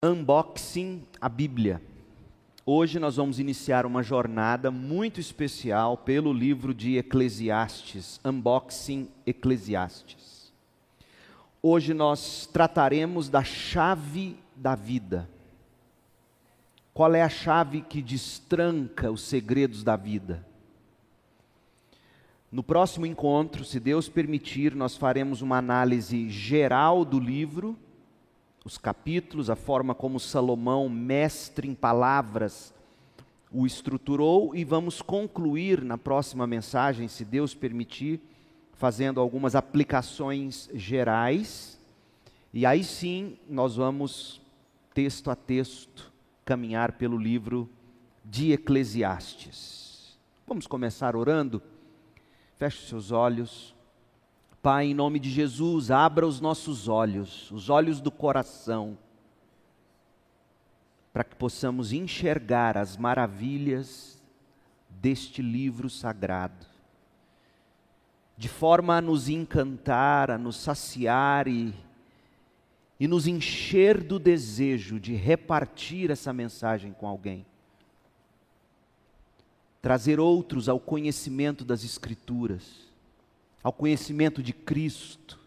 Unboxing a Bíblia. Hoje nós vamos iniciar uma jornada muito especial pelo livro de Eclesiastes, Unboxing Eclesiastes. Hoje nós trataremos da chave da vida. Qual é a chave que destranca os segredos da vida? No próximo encontro, se Deus permitir, nós faremos uma análise geral do livro os capítulos, a forma como Salomão, mestre em palavras, o estruturou e vamos concluir na próxima mensagem, se Deus permitir, fazendo algumas aplicações gerais. E aí sim nós vamos, texto a texto, caminhar pelo livro de Eclesiastes. Vamos começar orando? Feche seus olhos. Pai, em nome de Jesus, abra os nossos olhos, os olhos do coração, para que possamos enxergar as maravilhas deste livro sagrado, de forma a nos encantar, a nos saciar e, e nos encher do desejo de repartir essa mensagem com alguém. Trazer outros ao conhecimento das Escrituras ao conhecimento de Cristo.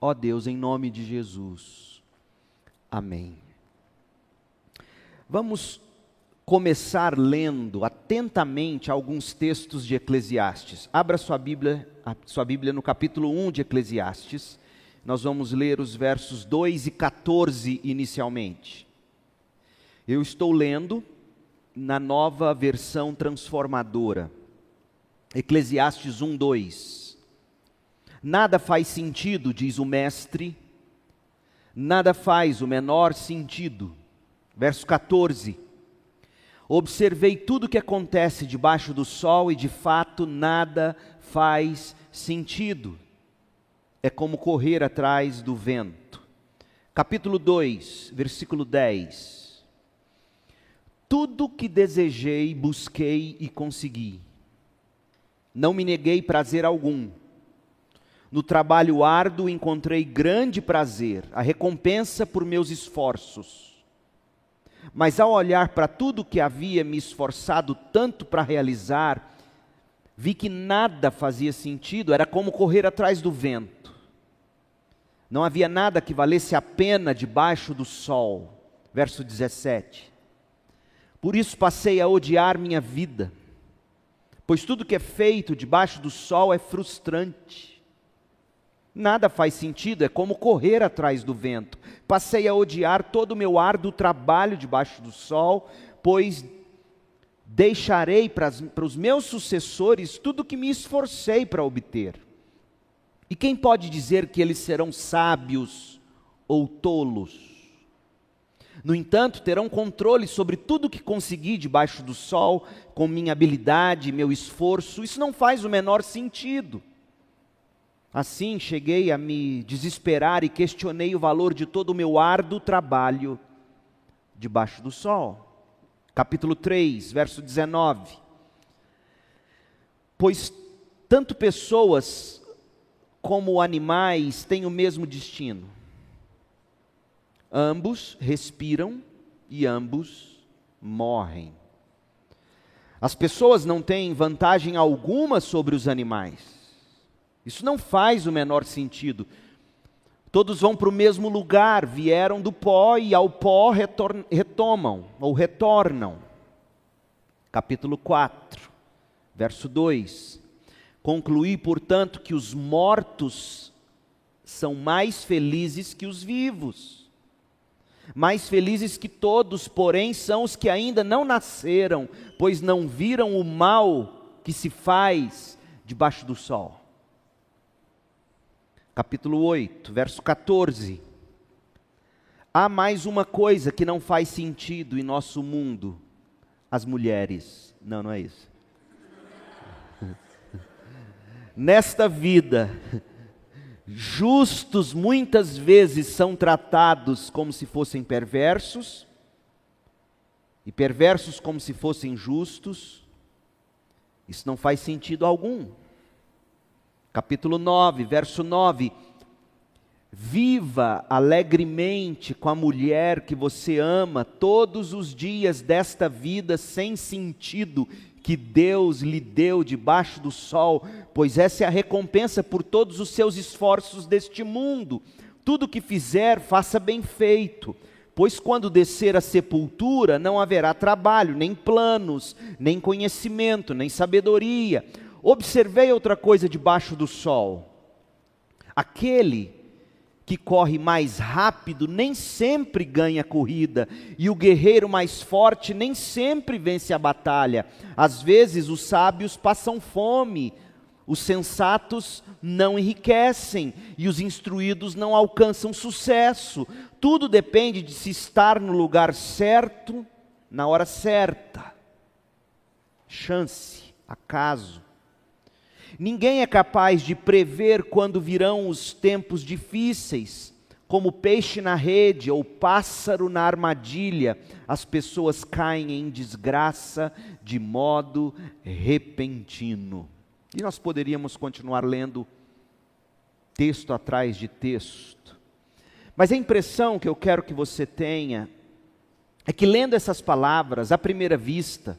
Ó Deus, em nome de Jesus. Amém. Vamos começar lendo atentamente alguns textos de Eclesiastes. Abra sua Bíblia, sua Bíblia no capítulo 1 de Eclesiastes. Nós vamos ler os versos 2 e 14 inicialmente. Eu estou lendo na nova versão transformadora. Eclesiastes 1, 2. Nada faz sentido, diz o mestre, nada faz o menor sentido. Verso 14. Observei tudo o que acontece debaixo do sol e de fato nada faz sentido. É como correr atrás do vento. Capítulo 2, versículo 10. Tudo que desejei, busquei e consegui não me neguei prazer algum. No trabalho árduo encontrei grande prazer, a recompensa por meus esforços. Mas ao olhar para tudo que havia me esforçado tanto para realizar, vi que nada fazia sentido, era como correr atrás do vento. Não havia nada que valesse a pena debaixo do sol. Verso 17. Por isso passei a odiar minha vida pois tudo que é feito debaixo do sol é frustrante. Nada faz sentido, é como correr atrás do vento. Passei a odiar todo o meu árduo trabalho debaixo do sol, pois deixarei para, para os meus sucessores tudo que me esforcei para obter. E quem pode dizer que eles serão sábios ou tolos? No entanto, terão controle sobre tudo que consegui debaixo do sol, com minha habilidade, meu esforço. Isso não faz o menor sentido. Assim, cheguei a me desesperar e questionei o valor de todo o meu árduo trabalho debaixo do sol. Capítulo 3, verso 19. Pois tanto pessoas como animais têm o mesmo destino Ambos respiram e ambos morrem. As pessoas não têm vantagem alguma sobre os animais. Isso não faz o menor sentido. Todos vão para o mesmo lugar, vieram do pó e ao pó retomam ou retornam. Capítulo 4, verso 2. Concluí, portanto, que os mortos são mais felizes que os vivos mais felizes que todos, porém, são os que ainda não nasceram, pois não viram o mal que se faz debaixo do sol. Capítulo 8, verso 14. Há mais uma coisa que não faz sentido em nosso mundo: as mulheres. Não, não é isso. Nesta vida, Justos muitas vezes são tratados como se fossem perversos, e perversos como se fossem justos. Isso não faz sentido algum. Capítulo 9, verso 9. Viva alegremente com a mulher que você ama todos os dias desta vida sem sentido que Deus lhe deu debaixo do sol, pois essa é a recompensa por todos os seus esforços deste mundo. Tudo que fizer, faça bem feito, pois quando descer a sepultura não haverá trabalho, nem planos, nem conhecimento, nem sabedoria. Observei outra coisa debaixo do sol. Aquele que corre mais rápido nem sempre ganha corrida, e o guerreiro mais forte nem sempre vence a batalha. Às vezes os sábios passam fome, os sensatos não enriquecem e os instruídos não alcançam sucesso. Tudo depende de se estar no lugar certo, na hora certa. Chance, acaso. Ninguém é capaz de prever quando virão os tempos difíceis. Como peixe na rede ou pássaro na armadilha, as pessoas caem em desgraça de modo repentino. E nós poderíamos continuar lendo texto atrás de texto. Mas a impressão que eu quero que você tenha é que lendo essas palavras, à primeira vista,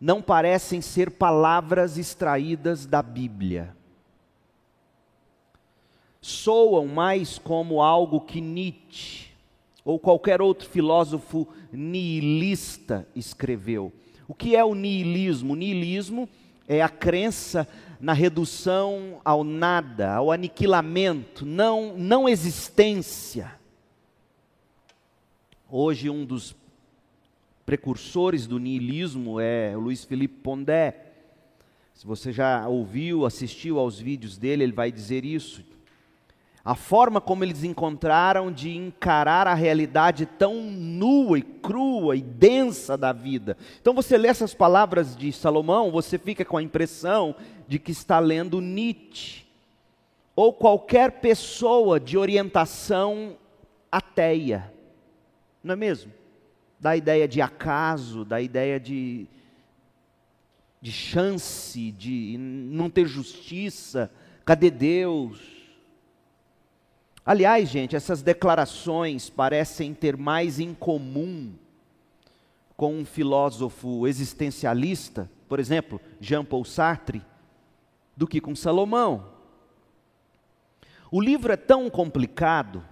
não parecem ser palavras extraídas da Bíblia. Soam mais como algo que Nietzsche ou qualquer outro filósofo nihilista escreveu. O que é o nihilismo? O nihilismo é a crença na redução ao nada, ao aniquilamento, não, não existência. Hoje, um dos precursores do niilismo é o Luiz Felipe Pondé. Se você já ouviu, assistiu aos vídeos dele, ele vai dizer isso. A forma como eles encontraram de encarar a realidade tão nua e crua e densa da vida. Então você lê essas palavras de Salomão, você fica com a impressão de que está lendo Nietzsche ou qualquer pessoa de orientação ateia. Não é mesmo? Da ideia de acaso, da ideia de, de chance, de não ter justiça. Cadê Deus? Aliás, gente, essas declarações parecem ter mais em comum com um filósofo existencialista, por exemplo, Jean-Paul Sartre, do que com Salomão. O livro é tão complicado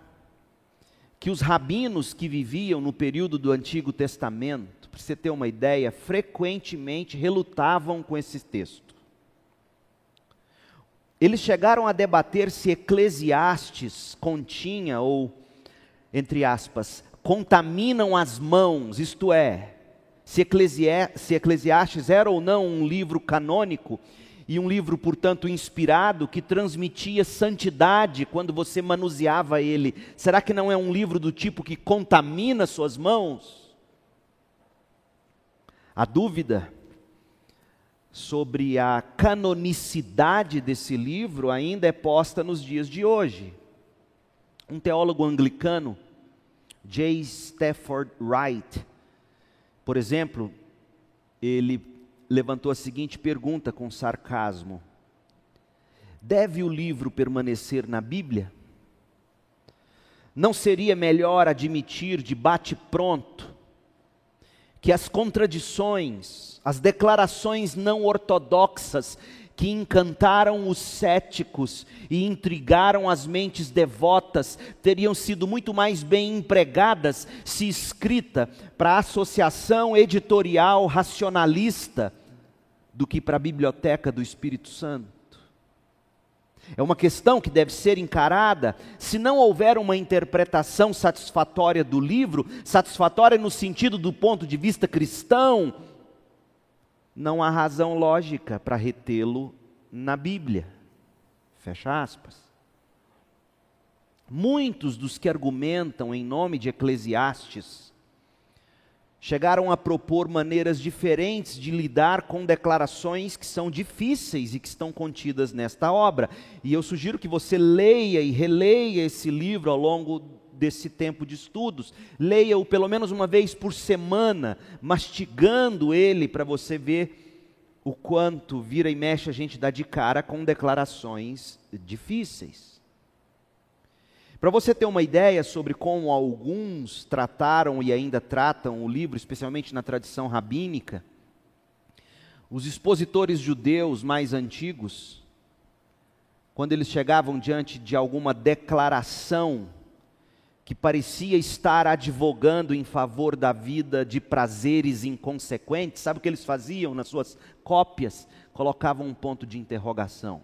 que os rabinos que viviam no período do Antigo Testamento, para você ter uma ideia, frequentemente relutavam com esse texto. Eles chegaram a debater se Eclesiastes continha ou, entre aspas, contaminam as mãos, isto é, se, Eclesiastes era ou não um livro canônico, e um livro, portanto, inspirado que transmitia santidade quando você manuseava ele. Será que não é um livro do tipo que contamina suas mãos? A dúvida sobre a canonicidade desse livro ainda é posta nos dias de hoje. Um teólogo anglicano, J. Stafford Wright, por exemplo, ele levantou a seguinte pergunta com sarcasmo: Deve o livro permanecer na Bíblia? Não seria melhor admitir de bate-pronto que as contradições, as declarações não ortodoxas que encantaram os céticos e intrigaram as mentes devotas teriam sido muito mais bem empregadas se escrita para a associação editorial racionalista do que para a biblioteca do Espírito Santo. É uma questão que deve ser encarada. Se não houver uma interpretação satisfatória do livro, satisfatória no sentido do ponto de vista cristão, não há razão lógica para retê-lo na Bíblia. Fecha aspas. Muitos dos que argumentam em nome de Eclesiastes chegaram a propor maneiras diferentes de lidar com declarações que são difíceis e que estão contidas nesta obra. E eu sugiro que você leia e releia esse livro ao longo desse tempo de estudos. Leia-o pelo menos uma vez por semana, mastigando ele para você ver o quanto vira e mexe a gente dá de cara com declarações difíceis. Para você ter uma ideia sobre como alguns trataram e ainda tratam o livro, especialmente na tradição rabínica, os expositores judeus mais antigos, quando eles chegavam diante de alguma declaração que parecia estar advogando em favor da vida de prazeres inconsequentes, sabe o que eles faziam nas suas cópias? Colocavam um ponto de interrogação.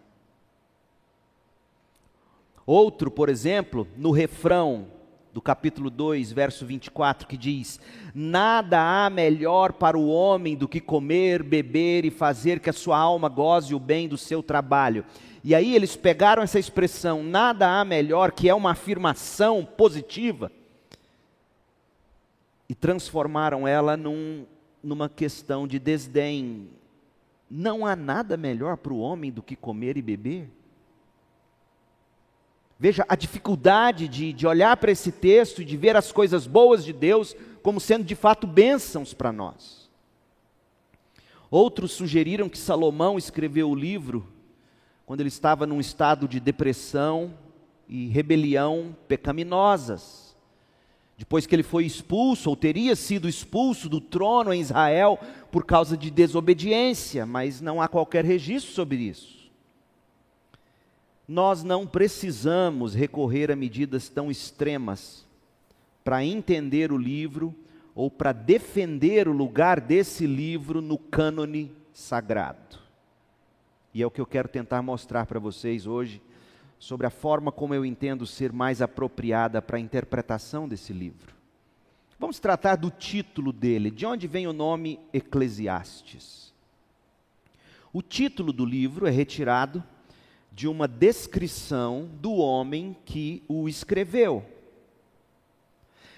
Outro, por exemplo, no refrão do capítulo 2, verso 24, que diz: Nada há melhor para o homem do que comer, beber e fazer que a sua alma goze o bem do seu trabalho. E aí eles pegaram essa expressão, nada há melhor, que é uma afirmação positiva, e transformaram ela num, numa questão de desdém. Não há nada melhor para o homem do que comer e beber? Veja a dificuldade de, de olhar para esse texto e de ver as coisas boas de Deus como sendo de fato bênçãos para nós. Outros sugeriram que Salomão escreveu o livro quando ele estava num estado de depressão e rebelião pecaminosas. Depois que ele foi expulso, ou teria sido expulso do trono em Israel por causa de desobediência, mas não há qualquer registro sobre isso. Nós não precisamos recorrer a medidas tão extremas para entender o livro ou para defender o lugar desse livro no cânone sagrado. E é o que eu quero tentar mostrar para vocês hoje, sobre a forma como eu entendo ser mais apropriada para a interpretação desse livro. Vamos tratar do título dele, de onde vem o nome Eclesiastes. O título do livro é retirado de uma descrição do homem que o escreveu.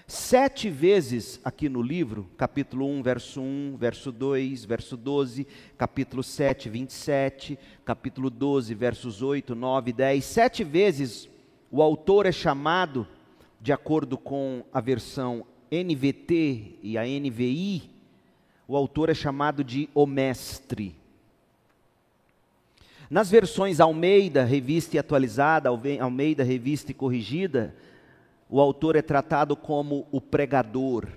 Sete vezes aqui no livro, capítulo 1, verso 1, verso 2, verso 12, capítulo 7, 27, capítulo 12, versos 8, 9 e 10, sete vezes o autor é chamado, de acordo com a versão NVT e a NVI, o autor é chamado de o mestre. Nas versões Almeida, revista e atualizada, Almeida, revista e corrigida, o autor é tratado como o pregador.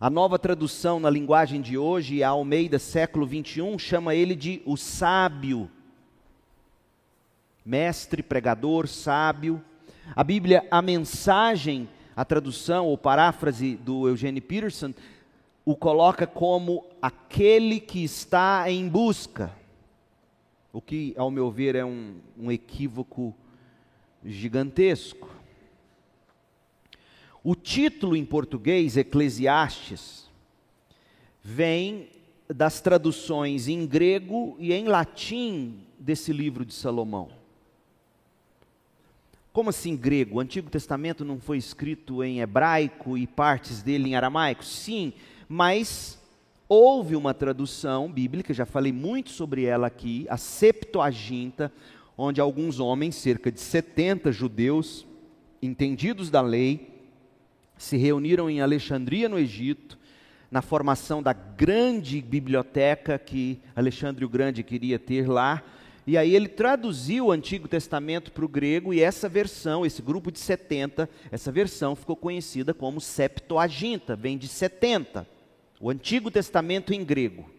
A nova tradução na linguagem de hoje, a Almeida século 21, chama ele de o sábio. Mestre, pregador, sábio. A Bíblia, a mensagem, a tradução ou paráfrase do Eugene Peterson, o coloca como aquele que está em busca. O que, ao meu ver, é um, um equívoco gigantesco. O título em português, Eclesiastes, vem das traduções em grego e em latim desse livro de Salomão. Como assim grego? O Antigo Testamento não foi escrito em hebraico e partes dele em aramaico? Sim, mas houve uma tradução bíblica, já falei muito sobre ela aqui, a Septuaginta, onde alguns homens, cerca de 70 judeus, entendidos da lei, se reuniram em Alexandria, no Egito, na formação da grande biblioteca que Alexandre o Grande queria ter lá. E aí ele traduziu o Antigo Testamento para o grego e essa versão, esse grupo de 70, essa versão ficou conhecida como Septuaginta, vem de 70. O Antigo Testamento em grego.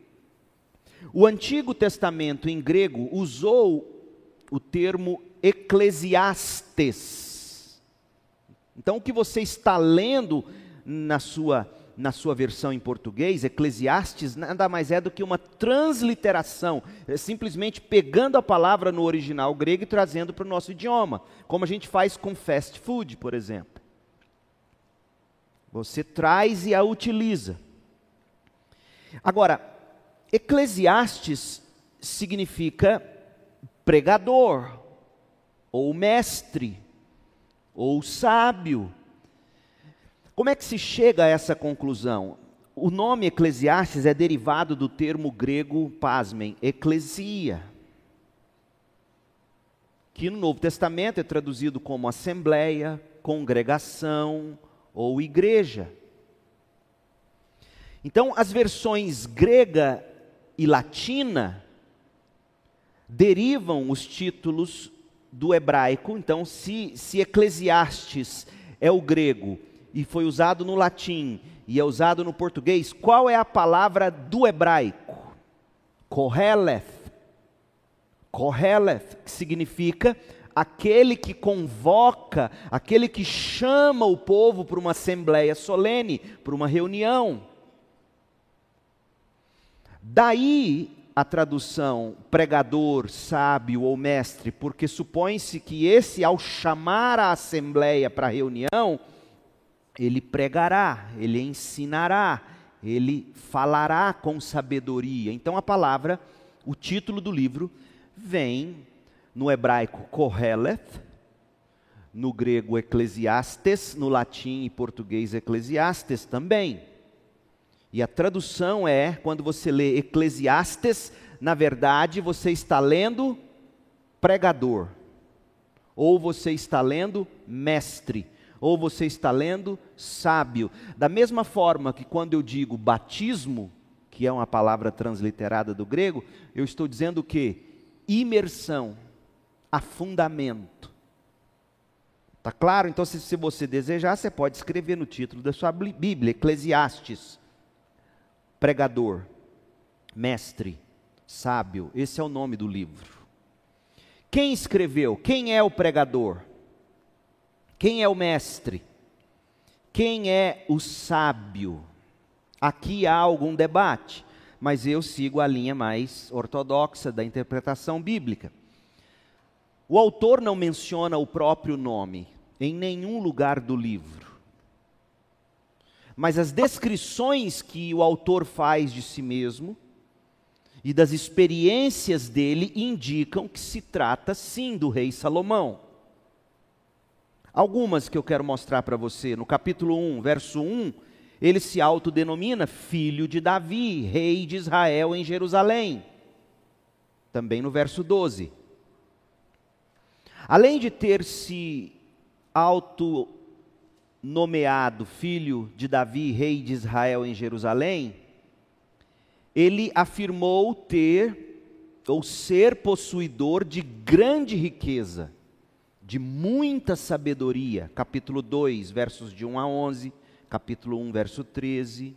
O Antigo Testamento em grego usou o termo eclesiastes então, o que você está lendo na sua, na sua versão em português, Eclesiastes, nada mais é do que uma transliteração, é simplesmente pegando a palavra no original grego e trazendo para o nosso idioma, como a gente faz com fast food, por exemplo. Você traz e a utiliza. Agora, Eclesiastes significa pregador ou mestre ou sábio. Como é que se chega a essa conclusão? O nome Eclesiastes é derivado do termo grego, pasmem, eclesia, que no Novo Testamento é traduzido como assembleia, congregação ou igreja. Então, as versões grega e latina derivam os títulos do hebraico, então, se, se Eclesiastes é o grego e foi usado no latim e é usado no português, qual é a palavra do hebraico? Koheleth. Koheleth, que significa aquele que convoca, aquele que chama o povo para uma assembleia solene, para uma reunião. Daí a tradução pregador, sábio ou mestre, porque supõe-se que esse, ao chamar a assembleia para a reunião, ele pregará, ele ensinará, ele falará com sabedoria. Então a palavra, o título do livro, vem no hebraico Koheleth, no grego Eclesiastes, no latim e português Eclesiastes também. E a tradução é, quando você lê Eclesiastes, na verdade você está lendo pregador, ou você está lendo mestre, ou você está lendo sábio. Da mesma forma que quando eu digo batismo, que é uma palavra transliterada do grego, eu estou dizendo que? Imersão, afundamento. Tá claro? Então, se, se você desejar, você pode escrever no título da sua Bíblia, Eclesiastes pregador, mestre, sábio. Esse é o nome do livro. Quem escreveu? Quem é o pregador? Quem é o mestre? Quem é o sábio? Aqui há algum debate, mas eu sigo a linha mais ortodoxa da interpretação bíblica. O autor não menciona o próprio nome em nenhum lugar do livro mas as descrições que o autor faz de si mesmo e das experiências dele indicam que se trata sim do rei Salomão. Algumas que eu quero mostrar para você. No capítulo 1, verso 1, ele se autodenomina filho de Davi, rei de Israel em Jerusalém. Também no verso 12. Além de ter se auto nomeado filho de Davi, rei de Israel em Jerusalém, ele afirmou ter ou ser possuidor de grande riqueza, de muita sabedoria. Capítulo 2, versos de 1 a 11, capítulo 1, verso 13.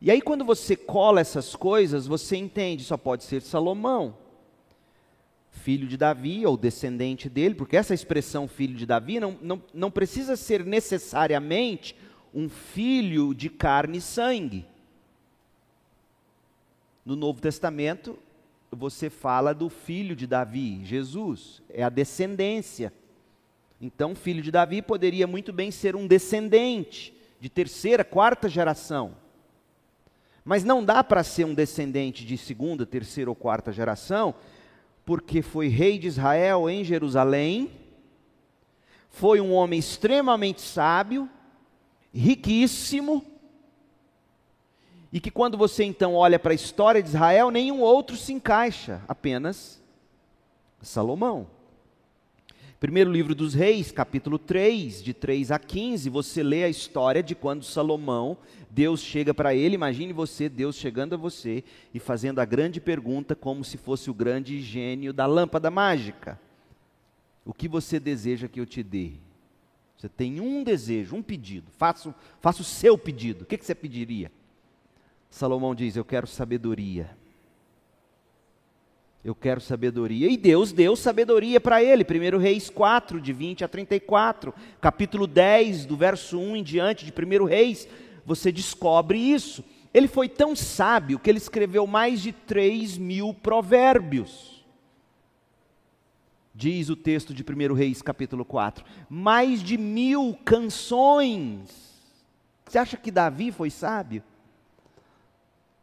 E aí, quando você cola essas coisas, você entende, só pode ser Salomão filho de Davi, ou descendente dele, porque essa expressão filho de Davi não, não, não precisa ser necessariamente um filho de carne e sangue. No Novo Testamento, você fala do filho de Davi, Jesus, é a descendência. Então, filho de Davi poderia muito bem ser um descendente de terceira, quarta geração. Mas não dá para ser um descendente de segunda, terceira ou quarta geração porque foi rei de Israel em Jerusalém, foi um homem extremamente sábio, riquíssimo, e que quando você então olha para a história de Israel, nenhum outro se encaixa, apenas Salomão. Primeiro livro dos Reis, capítulo 3, de 3 a 15, você lê a história de quando Salomão, Deus chega para ele, imagine você, Deus chegando a você e fazendo a grande pergunta como se fosse o grande gênio da lâmpada mágica. O que você deseja que eu te dê? Você tem um desejo, um pedido, faça, o seu pedido. O que, que você pediria? Salomão diz: Eu quero sabedoria. Eu quero sabedoria. E Deus deu sabedoria para ele. 1 Reis 4, de 20 a 34. Capítulo 10, do verso 1 em diante, de 1 Reis, você descobre isso. Ele foi tão sábio que ele escreveu mais de 3 mil provérbios. Diz o texto de 1 Reis, capítulo 4. Mais de mil canções. Você acha que Davi foi sábio?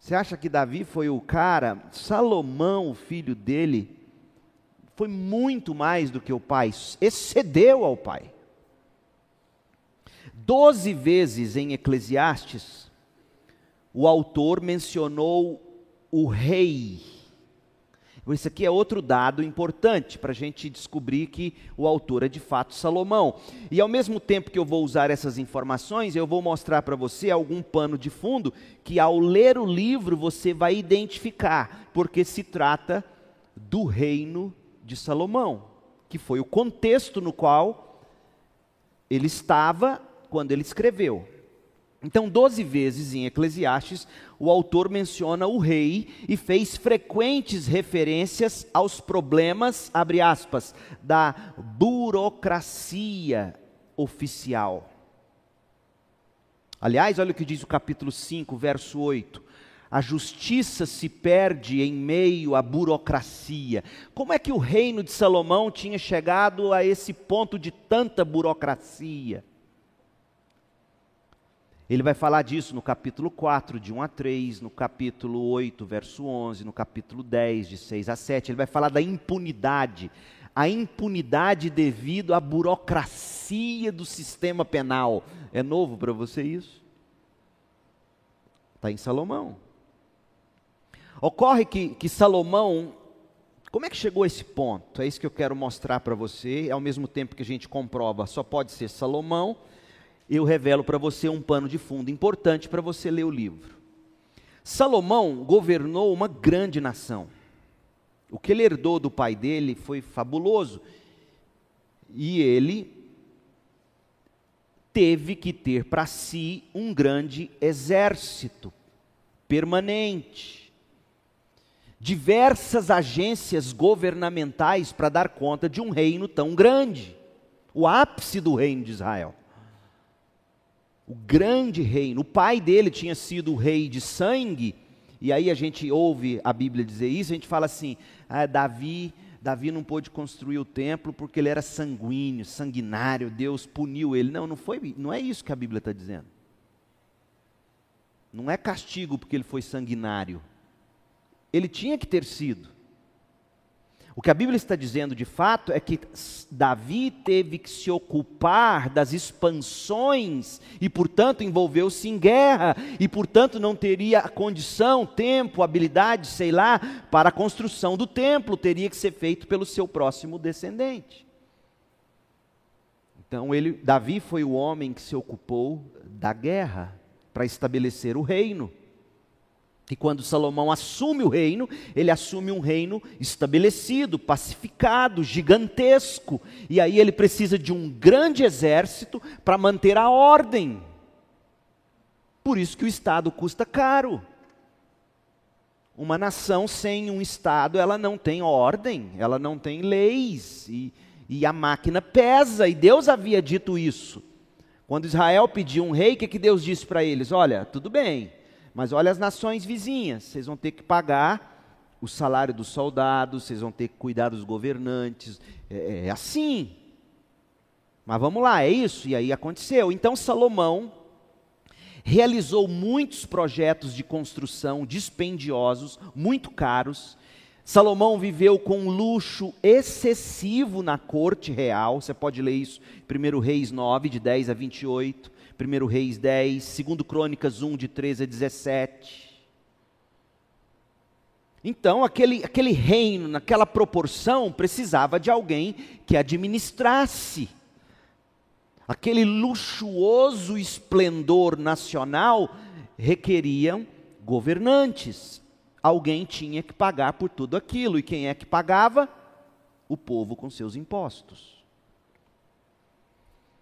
Você acha que Davi foi o cara? Salomão, o filho dele, foi muito mais do que o pai, excedeu ao pai. Doze vezes em Eclesiastes, o autor mencionou o rei isso aqui é outro dado importante para a gente descobrir que o autor é de fato Salomão. E ao mesmo tempo que eu vou usar essas informações, eu vou mostrar para você algum pano de fundo que ao ler o livro você vai identificar, porque se trata do reino de Salomão, que foi o contexto no qual ele estava quando ele escreveu. Então, doze vezes em Eclesiastes, o autor menciona o rei e fez frequentes referências aos problemas, abre aspas, da burocracia oficial. Aliás, olha o que diz o capítulo 5, verso 8. A justiça se perde em meio à burocracia. Como é que o reino de Salomão tinha chegado a esse ponto de tanta burocracia? Ele vai falar disso no capítulo 4, de 1 a 3, no capítulo 8, verso 11, no capítulo 10, de 6 a 7. Ele vai falar da impunidade. A impunidade devido à burocracia do sistema penal. É novo para você isso? Está em Salomão. Ocorre que, que Salomão, como é que chegou a esse ponto? É isso que eu quero mostrar para você. Ao mesmo tempo que a gente comprova, só pode ser Salomão eu revelo para você um pano de fundo importante para você ler o livro. Salomão governou uma grande nação. O que ele herdou do pai dele foi fabuloso. E ele teve que ter para si um grande exército permanente. Diversas agências governamentais para dar conta de um reino tão grande. O ápice do reino de Israel o grande reino. O pai dele tinha sido o rei de sangue, e aí a gente ouve a Bíblia dizer isso, a gente fala assim: ah, Davi, Davi não pôde construir o templo porque ele era sanguíneo, sanguinário, Deus puniu ele. Não, não foi, não é isso que a Bíblia está dizendo. Não é castigo porque ele foi sanguinário. Ele tinha que ter sido. O que a Bíblia está dizendo de fato é que Davi teve que se ocupar das expansões e, portanto, envolveu-se em guerra e, portanto, não teria condição, tempo, habilidade, sei lá, para a construção do templo, teria que ser feito pelo seu próximo descendente. Então, ele, Davi foi o homem que se ocupou da guerra para estabelecer o reino. E quando Salomão assume o reino, ele assume um reino estabelecido, pacificado, gigantesco. E aí ele precisa de um grande exército para manter a ordem. Por isso que o Estado custa caro. Uma nação sem um Estado, ela não tem ordem, ela não tem leis. E, e a máquina pesa, e Deus havia dito isso. Quando Israel pediu um rei, o que, que Deus disse para eles? Olha, tudo bem mas olha as nações vizinhas, vocês vão ter que pagar o salário dos soldados, vocês vão ter que cuidar dos governantes. É, é, é assim. Mas vamos lá, é isso. E aí aconteceu. Então Salomão realizou muitos projetos de construção dispendiosos, muito caros. Salomão viveu com luxo excessivo na corte real. Você pode ler isso em 1 Reis 9, de 10 a 28. 1 Reis 10, 2 Crônicas 1, de 13 a 17. Então, aquele, aquele reino, naquela proporção, precisava de alguém que administrasse. Aquele luxuoso esplendor nacional requeriam governantes. Alguém tinha que pagar por tudo aquilo. E quem é que pagava? O povo com seus impostos.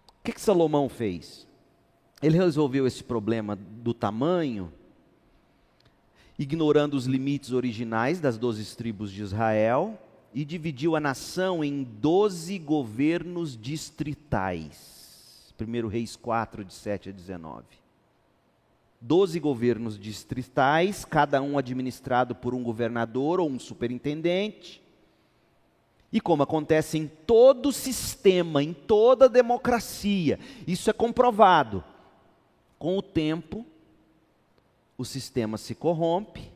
O que, que Salomão fez? Ele resolveu esse problema do tamanho, ignorando os limites originais das doze tribos de Israel, e dividiu a nação em doze governos distritais. 1 Reis 4, de 7 a 19. Doze governos distritais, cada um administrado por um governador ou um superintendente. E como acontece em todo sistema, em toda democracia, isso é comprovado. Com o tempo, o sistema se corrompe,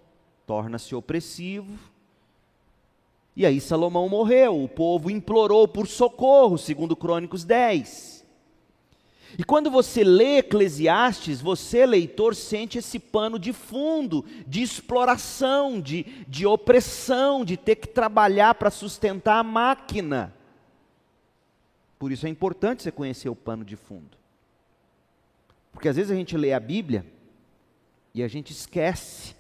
torna-se opressivo. E aí Salomão morreu, o povo implorou por socorro, segundo Crônicos 10. E quando você lê Eclesiastes, você, leitor, sente esse pano de fundo, de exploração, de, de opressão, de ter que trabalhar para sustentar a máquina. Por isso é importante você conhecer o pano de fundo. Porque às vezes a gente lê a Bíblia e a gente esquece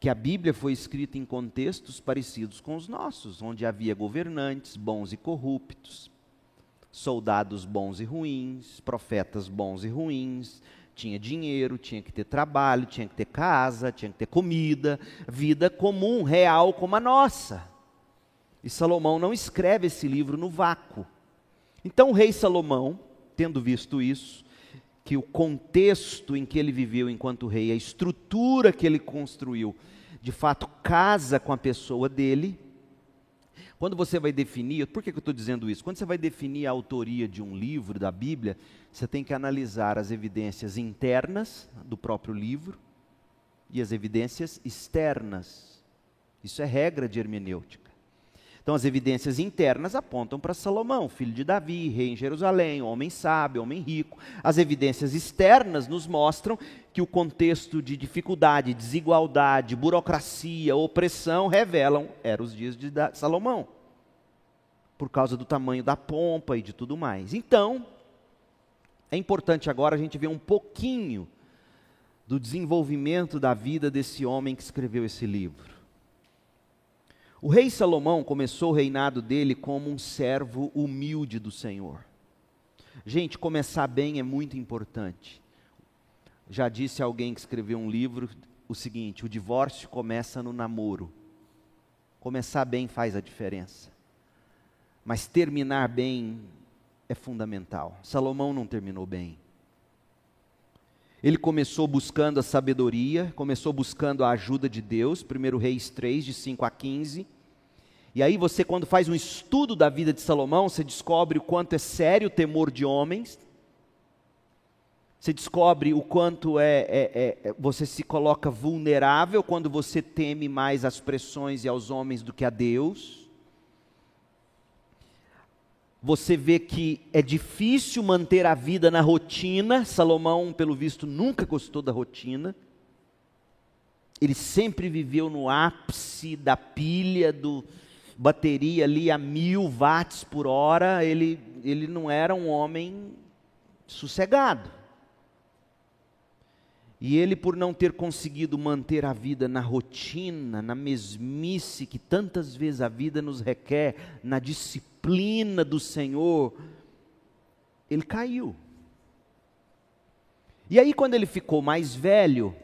que a Bíblia foi escrita em contextos parecidos com os nossos, onde havia governantes bons e corruptos, soldados bons e ruins, profetas bons e ruins, tinha dinheiro, tinha que ter trabalho, tinha que ter casa, tinha que ter comida, vida comum, real como a nossa. E Salomão não escreve esse livro no vácuo. Então o rei Salomão, tendo visto isso, que o contexto em que ele viveu enquanto rei, a estrutura que ele construiu, de fato casa com a pessoa dele. Quando você vai definir, por que, eu estou dizendo isso? Quando você vai definir a autoria de um livro da Bíblia, você tem que analisar as evidências internas do próprio livro e as evidências externas. Isso é regra de hermenêutica. Então, as evidências internas apontam para Salomão, filho de Davi, rei em Jerusalém, homem sábio, homem rico. As evidências externas nos mostram que o contexto de dificuldade, desigualdade, burocracia, opressão revelam eram os dias de Salomão, por causa do tamanho da pompa e de tudo mais. Então, é importante agora a gente ver um pouquinho do desenvolvimento da vida desse homem que escreveu esse livro. O rei Salomão começou o reinado dele como um servo humilde do Senhor. Gente, começar bem é muito importante. Já disse alguém que escreveu um livro o seguinte: o divórcio começa no namoro. Começar bem faz a diferença. Mas terminar bem é fundamental. Salomão não terminou bem. Ele começou buscando a sabedoria, começou buscando a ajuda de Deus, 1 Reis 3, de 5 a 15. E aí você, quando faz um estudo da vida de Salomão, você descobre o quanto é sério o temor de homens, você descobre o quanto é, é, é, é você se coloca vulnerável quando você teme mais as pressões e aos homens do que a Deus você vê que é difícil manter a vida na rotina. Salomão, pelo visto, nunca gostou da rotina. Ele sempre viveu no ápice da pilha, do bateria ali a mil watts por hora. Ele, ele não era um homem sossegado. E ele, por não ter conseguido manter a vida na rotina, na mesmice que tantas vezes a vida nos requer, na disciplina do Senhor, ele caiu. E aí, quando ele ficou mais velho,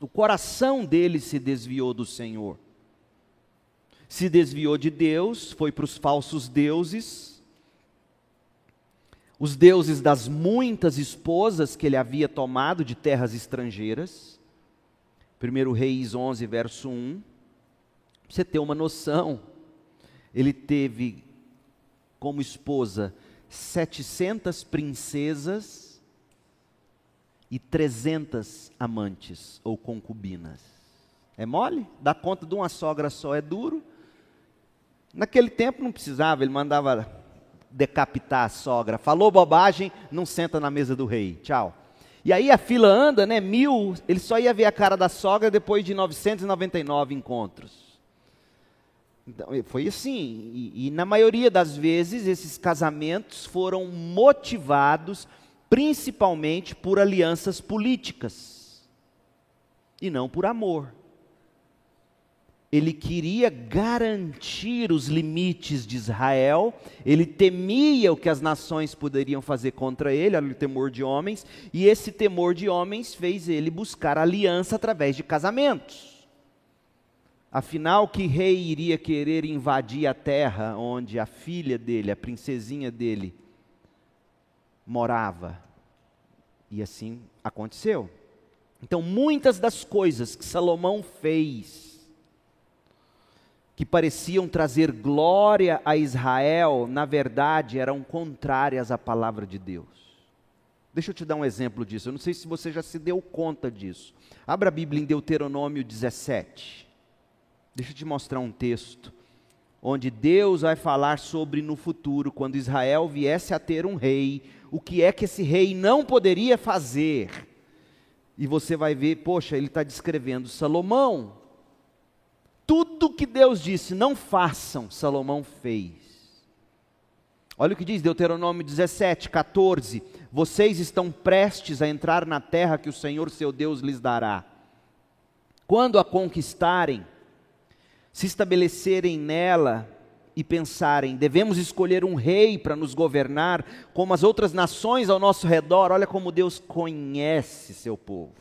o coração dele se desviou do Senhor. Se desviou de Deus, foi para os falsos deuses, os deuses das muitas esposas que ele havia tomado de terras estrangeiras. 1 Reis 11, verso 1. Pra você ter uma noção, ele teve como esposa 700 princesas e 300 amantes ou concubinas. É mole? Dar conta de uma sogra só é duro. Naquele tempo não precisava, ele mandava decapitar a sogra. Falou bobagem, não senta na mesa do rei. Tchau. E aí a fila anda, né? Mil, ele só ia ver a cara da sogra depois de 999 encontros. Então, foi assim. E, e na maioria das vezes, esses casamentos foram motivados principalmente por alianças políticas e não por amor ele queria garantir os limites de Israel, ele temia o que as nações poderiam fazer contra ele, o temor de homens, e esse temor de homens fez ele buscar aliança através de casamentos. Afinal, que rei iria querer invadir a terra onde a filha dele, a princesinha dele, morava? E assim aconteceu. Então, muitas das coisas que Salomão fez, que pareciam trazer glória a Israel, na verdade eram contrárias à palavra de Deus. Deixa eu te dar um exemplo disso. Eu não sei se você já se deu conta disso. Abra a Bíblia em Deuteronômio 17. Deixa eu te mostrar um texto onde Deus vai falar sobre no futuro, quando Israel viesse a ter um rei, o que é que esse rei não poderia fazer. E você vai ver, poxa, ele está descrevendo Salomão, tudo que Deus disse, não façam, Salomão fez. Olha o que diz Deuteronômio 17, 14: Vocês estão prestes a entrar na terra que o Senhor seu Deus lhes dará. quando a conquistarem, se estabelecerem nela e pensarem, devemos escolher um rei para nos governar, como as outras nações ao nosso redor, olha como Deus conhece seu povo.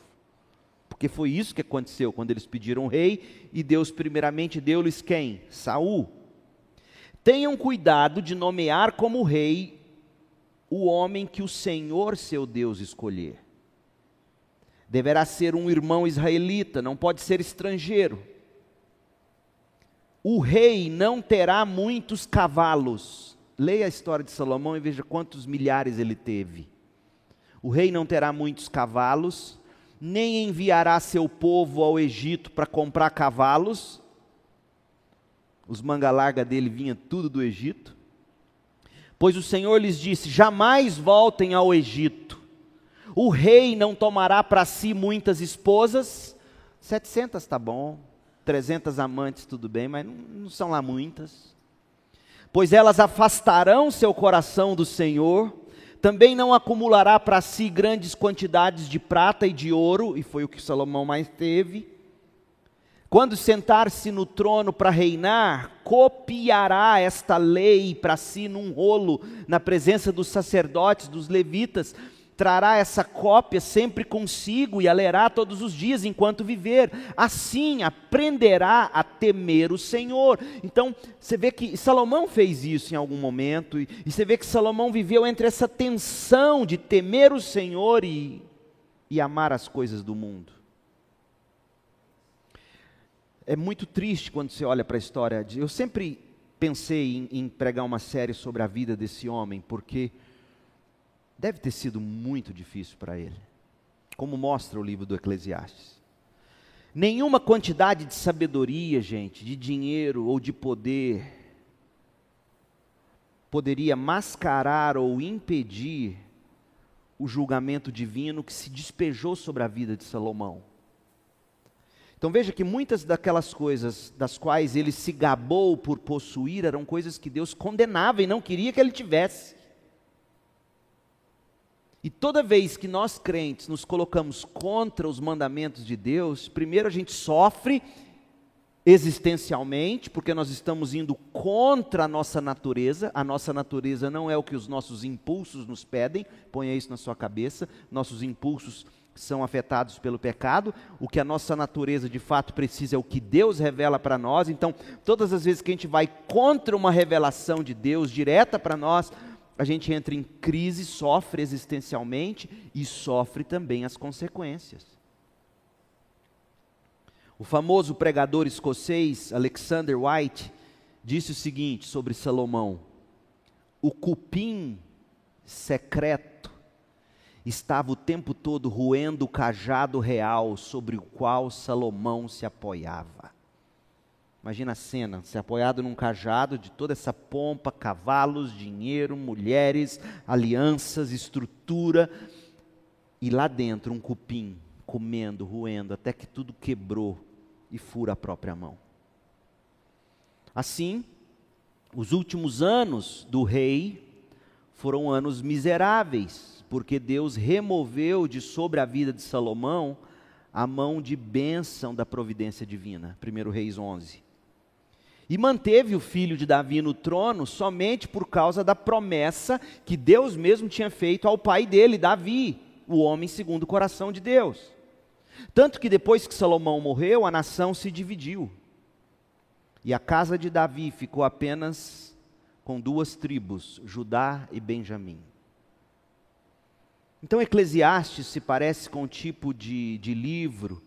Porque foi isso que aconteceu quando eles pediram um rei e Deus primeiramente deu-lhes quem? Saul. Tenham cuidado de nomear como rei o homem que o Senhor seu Deus escolher. Deverá ser um irmão israelita, não pode ser estrangeiro. O rei não terá muitos cavalos. Leia a história de Salomão e veja quantos milhares ele teve. O rei não terá muitos cavalos, nem enviará seu povo ao Egito para comprar cavalos. Os manga larga dele vinha tudo do Egito. Pois o Senhor lhes disse: Jamais voltem ao Egito. O rei não tomará para si muitas esposas. 700 está bom. 300 amantes, tudo bem, mas não, não são lá muitas. Pois elas afastarão seu coração do Senhor também não acumulará para si grandes quantidades de prata e de ouro, e foi o que Salomão mais teve. Quando sentar-se no trono para reinar, copiará esta lei para si num rolo, na presença dos sacerdotes, dos levitas, trará essa cópia sempre consigo e a lerá todos os dias enquanto viver. Assim aprenderá a temer o Senhor. Então, você vê que Salomão fez isso em algum momento, e, e você vê que Salomão viveu entre essa tensão de temer o Senhor e, e amar as coisas do mundo. É muito triste quando você olha para a história. De, eu sempre pensei em, em pregar uma série sobre a vida desse homem, porque deve ter sido muito difícil para ele, como mostra o livro do Eclesiastes. Nenhuma quantidade de sabedoria, gente, de dinheiro ou de poder poderia mascarar ou impedir o julgamento divino que se despejou sobre a vida de Salomão. Então veja que muitas daquelas coisas das quais ele se gabou por possuir eram coisas que Deus condenava e não queria que ele tivesse. E toda vez que nós crentes nos colocamos contra os mandamentos de Deus, primeiro a gente sofre existencialmente, porque nós estamos indo contra a nossa natureza. A nossa natureza não é o que os nossos impulsos nos pedem, ponha isso na sua cabeça. Nossos impulsos são afetados pelo pecado. O que a nossa natureza de fato precisa é o que Deus revela para nós. Então, todas as vezes que a gente vai contra uma revelação de Deus direta para nós, a gente entra em crise, sofre existencialmente e sofre também as consequências. O famoso pregador escocês Alexander White disse o seguinte sobre Salomão: o cupim secreto estava o tempo todo roendo o cajado real sobre o qual Salomão se apoiava. Imagina a cena, se apoiado num cajado de toda essa pompa, cavalos, dinheiro, mulheres, alianças, estrutura, e lá dentro um cupim comendo, roendo, até que tudo quebrou e fura a própria mão. Assim, os últimos anos do rei foram anos miseráveis, porque Deus removeu de sobre a vida de Salomão a mão de bênção da providência divina. 1 Reis 11 e manteve o filho de Davi no trono somente por causa da promessa que Deus mesmo tinha feito ao pai dele, Davi, o homem segundo o coração de Deus. Tanto que depois que Salomão morreu, a nação se dividiu. E a casa de Davi ficou apenas com duas tribos, Judá e Benjamim. Então, Eclesiastes se parece com o tipo de, de livro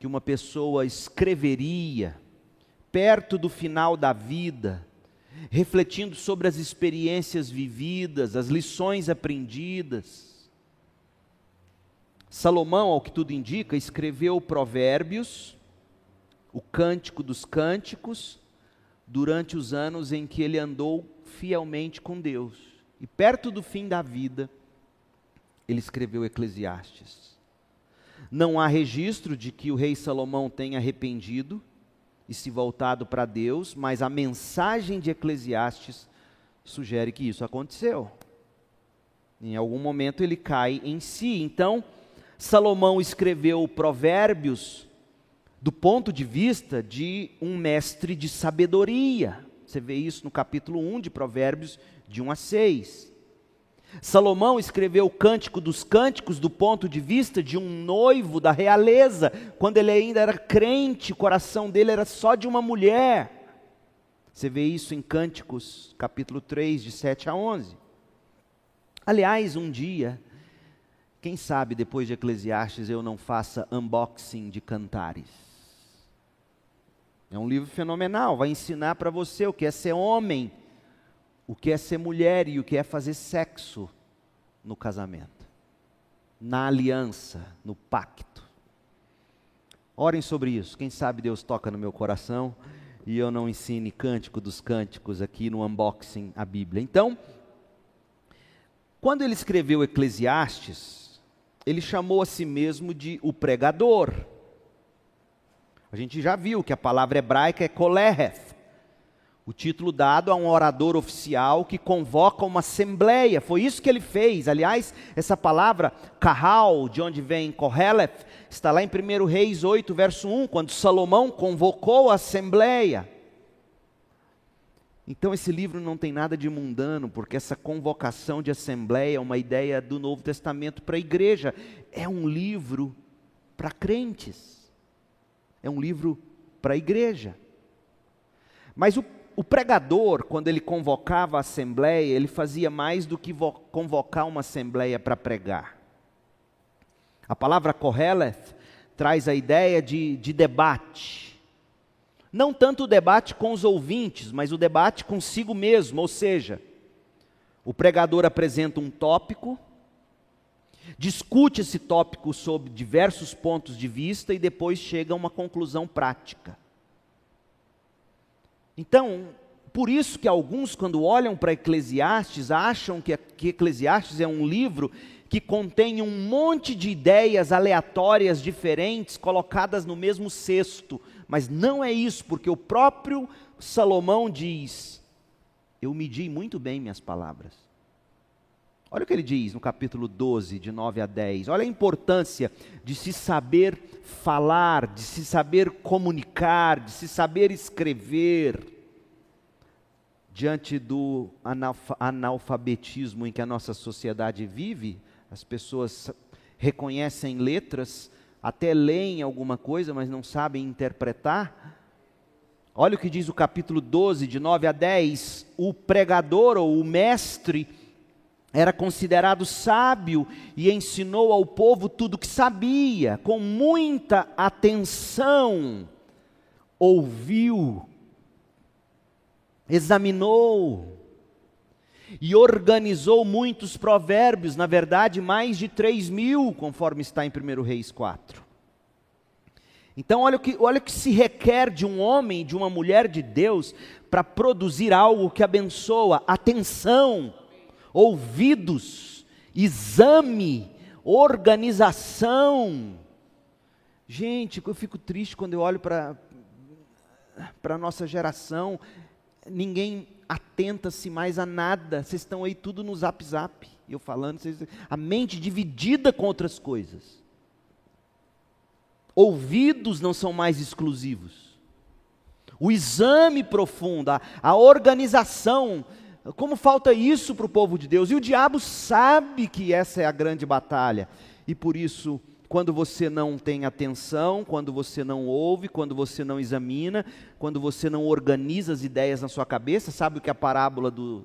que uma pessoa escreveria perto do final da vida, refletindo sobre as experiências vividas, as lições aprendidas. Salomão, ao que tudo indica, escreveu Provérbios, o Cântico dos Cânticos, durante os anos em que ele andou fielmente com Deus. E perto do fim da vida, ele escreveu Eclesiastes. Não há registro de que o rei Salomão tenha arrependido, e se voltado para Deus, mas a mensagem de Eclesiastes sugere que isso aconteceu. Em algum momento ele cai em si. Então, Salomão escreveu Provérbios do ponto de vista de um mestre de sabedoria. Você vê isso no capítulo 1 de Provérbios, de 1 a 6. Salomão escreveu o Cântico dos Cânticos do ponto de vista de um noivo da realeza, quando ele ainda era crente, o coração dele era só de uma mulher. Você vê isso em Cânticos, capítulo 3, de 7 a 11. Aliás, um dia, quem sabe depois de Eclesiastes eu não faça unboxing de cantares. É um livro fenomenal, vai ensinar para você o que é ser homem, o que é ser mulher e o que é fazer sexo no casamento, na aliança, no pacto. Orem sobre isso. Quem sabe Deus toca no meu coração e eu não ensine cântico dos cânticos aqui no unboxing a Bíblia. Então, quando ele escreveu Eclesiastes, ele chamou a si mesmo de o pregador. A gente já viu que a palavra hebraica é kolereth, o título dado a um orador oficial que convoca uma assembleia. Foi isso que ele fez. Aliás, essa palavra kahal, de onde vem Koheleth, está lá em 1 Reis 8, verso 1, quando Salomão convocou a assembleia. Então esse livro não tem nada de mundano, porque essa convocação de assembleia é uma ideia do Novo Testamento para a igreja. É um livro para crentes. É um livro para a igreja. Mas o o pregador, quando ele convocava a assembleia, ele fazia mais do que convocar uma assembleia para pregar. A palavra Koheleth traz a ideia de, de debate. Não tanto o debate com os ouvintes, mas o debate consigo mesmo, ou seja, o pregador apresenta um tópico, discute esse tópico sob diversos pontos de vista e depois chega a uma conclusão prática. Então, por isso que alguns, quando olham para Eclesiastes, acham que, que Eclesiastes é um livro que contém um monte de ideias aleatórias diferentes colocadas no mesmo cesto. Mas não é isso, porque o próprio Salomão diz: Eu medi muito bem minhas palavras. Olha o que ele diz no capítulo 12, de 9 a 10. Olha a importância de se saber falar, de se saber comunicar, de se saber escrever. Diante do analfabetismo em que a nossa sociedade vive, as pessoas reconhecem letras, até leem alguma coisa, mas não sabem interpretar. Olha o que diz o capítulo 12, de 9 a 10. O pregador ou o mestre era considerado sábio e ensinou ao povo tudo o que sabia, com muita atenção, ouviu, examinou e organizou muitos provérbios, na verdade, mais de 3 mil, conforme está em 1 Reis 4. Então, olha o, que, olha o que se requer de um homem, de uma mulher de Deus, para produzir algo que abençoa: atenção ouvidos, exame, organização. Gente, eu fico triste quando eu olho para a nossa geração, ninguém atenta-se mais a nada, vocês estão aí tudo no zap zap, eu falando, vocês, a mente dividida com outras coisas. Ouvidos não são mais exclusivos. O exame profundo, a, a organização, como falta isso para o povo de Deus? E o diabo sabe que essa é a grande batalha. E por isso, quando você não tem atenção, quando você não ouve, quando você não examina, quando você não organiza as ideias na sua cabeça, sabe o que a parábola do,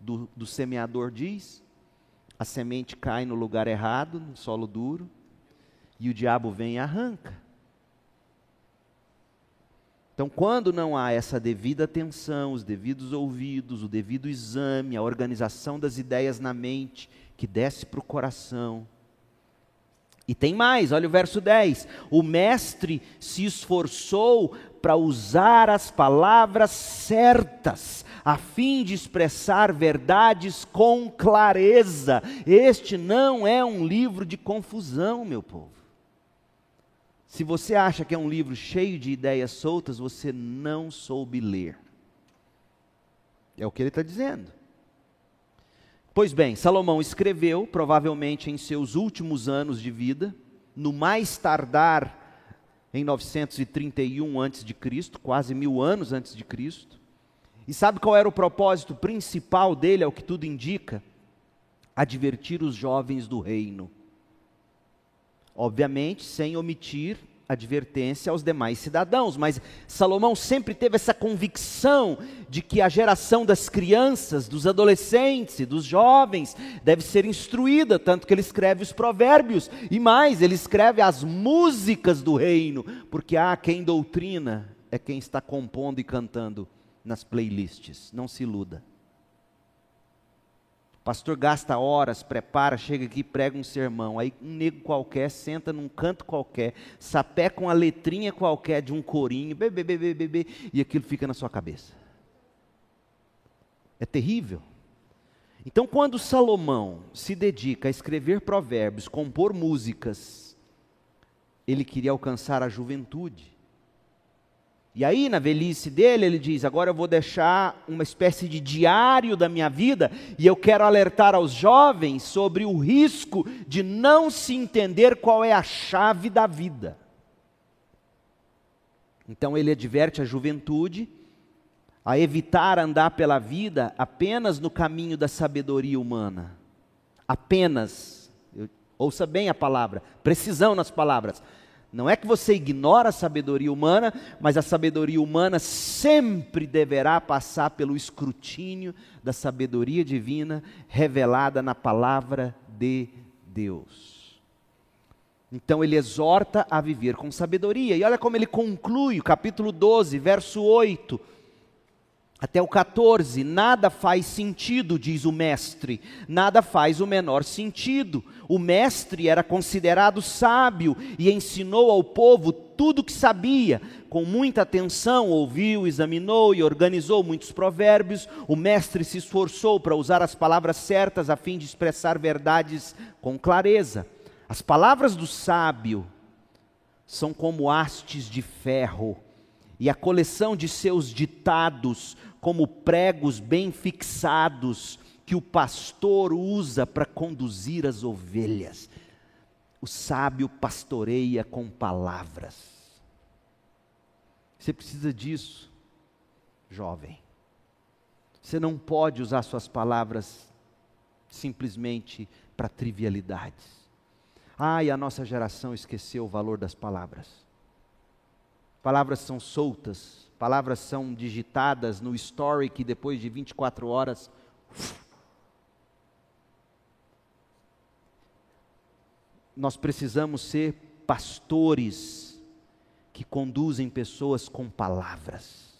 do, do semeador diz? A semente cai no lugar errado, no solo duro, e o diabo vem e arranca. Então, quando não há essa devida atenção, os devidos ouvidos, o devido exame, a organização das ideias na mente, que desce para o coração. E tem mais, olha o verso 10. O mestre se esforçou para usar as palavras certas, a fim de expressar verdades com clareza. Este não é um livro de confusão, meu povo. Se você acha que é um livro cheio de ideias soltas, você não soube ler. É o que ele está dizendo. Pois bem, Salomão escreveu, provavelmente em seus últimos anos de vida, no mais tardar em 931 a.C., quase mil anos antes de Cristo. E sabe qual era o propósito principal dele, é o que tudo indica? Advertir os jovens do reino. Obviamente, sem omitir advertência aos demais cidadãos, mas Salomão sempre teve essa convicção de que a geração das crianças, dos adolescentes e dos jovens deve ser instruída, tanto que ele escreve os provérbios e mais, ele escreve as músicas do reino, porque há quem doutrina é quem está compondo e cantando nas playlists, não se iluda pastor gasta horas, prepara, chega aqui, prega um sermão. Aí um nego qualquer senta num canto qualquer, sapé com a letrinha qualquer de um corinho, bebê, bebê, bebê, e aquilo fica na sua cabeça. É terrível. Então, quando Salomão se dedica a escrever provérbios, compor músicas, ele queria alcançar a juventude. E aí, na velhice dele, ele diz: Agora eu vou deixar uma espécie de diário da minha vida, e eu quero alertar aos jovens sobre o risco de não se entender qual é a chave da vida. Então, ele adverte a juventude a evitar andar pela vida apenas no caminho da sabedoria humana. Apenas, ouça bem a palavra, precisão nas palavras não é que você ignora a sabedoria humana, mas a sabedoria humana sempre deverá passar pelo escrutínio da sabedoria divina revelada na palavra de Deus. Então ele exorta a viver com sabedoria. E olha como ele conclui, capítulo 12, verso 8 até o 14, nada faz sentido, diz o mestre, nada faz o menor sentido. O mestre era considerado sábio e ensinou ao povo tudo o que sabia. Com muita atenção, ouviu, examinou e organizou muitos provérbios. O mestre se esforçou para usar as palavras certas a fim de expressar verdades com clareza. As palavras do sábio são como hastes de ferro, e a coleção de seus ditados como pregos bem fixados que o pastor usa para conduzir as ovelhas. O sábio pastoreia com palavras. Você precisa disso, jovem. Você não pode usar suas palavras simplesmente para trivialidades. Ai, a nossa geração esqueceu o valor das palavras. Palavras são soltas, palavras são digitadas no story que depois de 24 horas. Nós precisamos ser pastores que conduzem pessoas com palavras,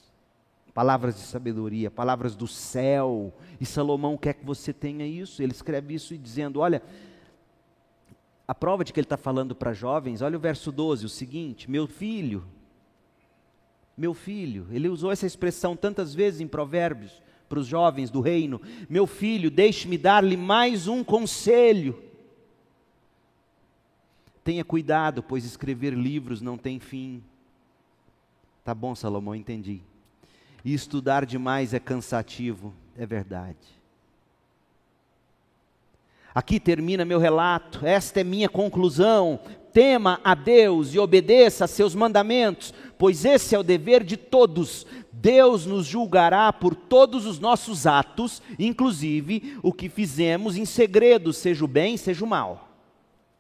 palavras de sabedoria, palavras do céu. E Salomão quer que você tenha isso. Ele escreve isso dizendo: Olha, a prova de que ele está falando para jovens, olha o verso 12, o seguinte: Meu filho, meu filho, ele usou essa expressão tantas vezes em Provérbios para os jovens do reino. Meu filho, deixe-me dar-lhe mais um conselho. Tenha cuidado, pois escrever livros não tem fim. Tá bom, Salomão, entendi. E estudar demais é cansativo, é verdade. Aqui termina meu relato, esta é minha conclusão. Tema a Deus e obedeça a seus mandamentos, pois esse é o dever de todos. Deus nos julgará por todos os nossos atos, inclusive o que fizemos em segredo, seja o bem, seja o mal.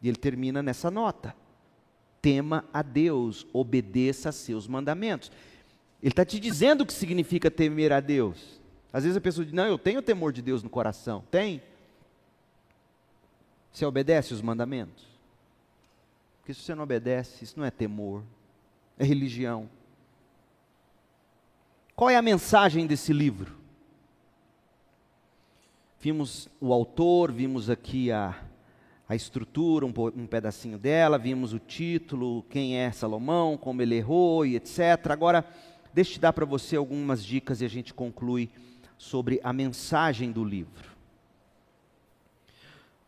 E ele termina nessa nota: tema a Deus, obedeça a seus mandamentos. Ele está te dizendo o que significa temer a Deus. Às vezes a pessoa diz: Não, eu tenho temor de Deus no coração. Tem. Você obedece os mandamentos? Porque se você não obedece, isso não é temor, é religião. Qual é a mensagem desse livro? Vimos o autor, vimos aqui a, a estrutura, um, um pedacinho dela, vimos o título, quem é Salomão, como ele errou e etc. Agora, deixa eu dar para você algumas dicas e a gente conclui sobre a mensagem do livro.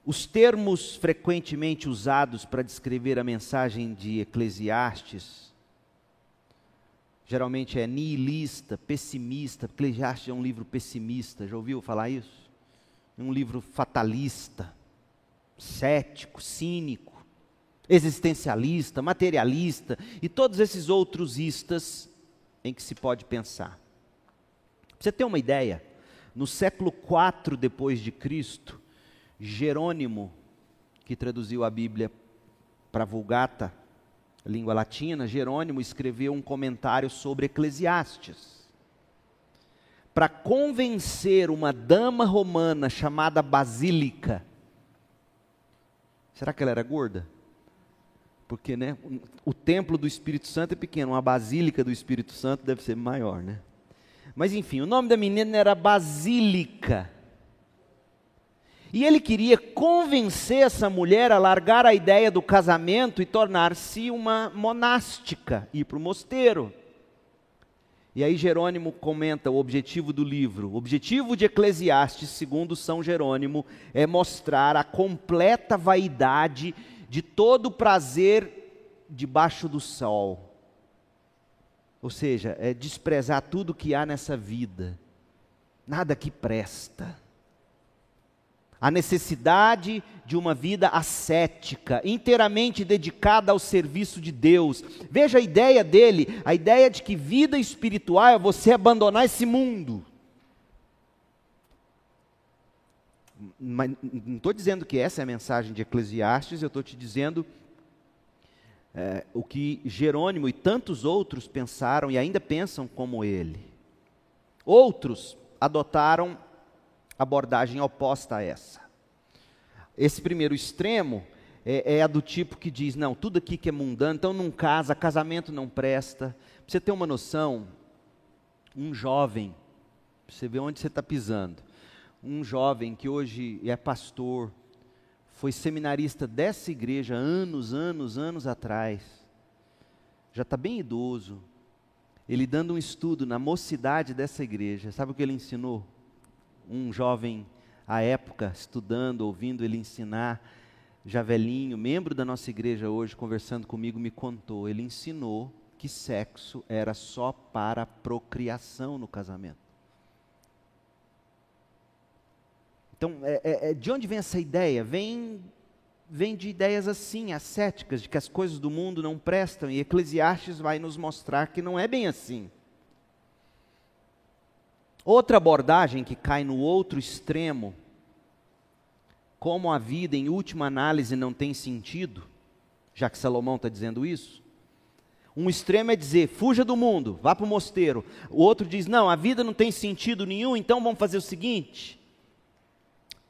Os termos frequentemente usados para descrever a mensagem de Eclesiastes geralmente é nihilista, pessimista. Eclesiastes é um livro pessimista, já ouviu falar isso? É um livro fatalista, cético, cínico. existencialista, materialista e todos esses outros istas em que se pode pensar. Pra você ter uma ideia, no século IV depois de Cristo, Jerônimo, que traduziu a Bíblia para a Vulgata, língua latina, Jerônimo escreveu um comentário sobre Eclesiastes. Para convencer uma dama romana chamada Basílica, será que ela era gorda? Porque né, o templo do Espírito Santo é pequeno, uma basílica do Espírito Santo deve ser maior, né? Mas enfim, o nome da menina era Basílica. E ele queria convencer essa mulher a largar a ideia do casamento e tornar-se uma monástica, ir para o mosteiro. E aí Jerônimo comenta o objetivo do livro. O objetivo de Eclesiastes, segundo São Jerônimo, é mostrar a completa vaidade de todo prazer debaixo do sol. Ou seja, é desprezar tudo que há nessa vida. Nada que presta a necessidade de uma vida ascética, inteiramente dedicada ao serviço de Deus. Veja a ideia dele, a ideia de que vida espiritual é você abandonar esse mundo. Mas não estou dizendo que essa é a mensagem de Eclesiastes, eu estou te dizendo é, o que Jerônimo e tantos outros pensaram e ainda pensam como ele. Outros adotaram abordagem oposta a essa. Esse primeiro extremo é, é, a do tipo que diz: não, tudo aqui que é mundano, então não casa, casamento não presta. Pra você ter uma noção, um jovem, você vê onde você está pisando, um jovem que hoje é pastor, foi seminarista dessa igreja anos, anos, anos atrás, já está bem idoso, ele dando um estudo na mocidade dessa igreja, sabe o que ele ensinou? Um jovem à época, estudando, ouvindo ele ensinar, já velhinho, membro da nossa igreja hoje, conversando comigo, me contou. Ele ensinou que sexo era só para procriação no casamento. Então, é, é, é, de onde vem essa ideia? Vem, vem de ideias assim, ascéticas, de que as coisas do mundo não prestam, e Eclesiastes vai nos mostrar que não é bem assim. Outra abordagem que cai no outro extremo, como a vida em última análise não tem sentido, já que Salomão está dizendo isso. Um extremo é dizer, fuja do mundo, vá para o mosteiro. O outro diz, não, a vida não tem sentido nenhum, então vamos fazer o seguinte: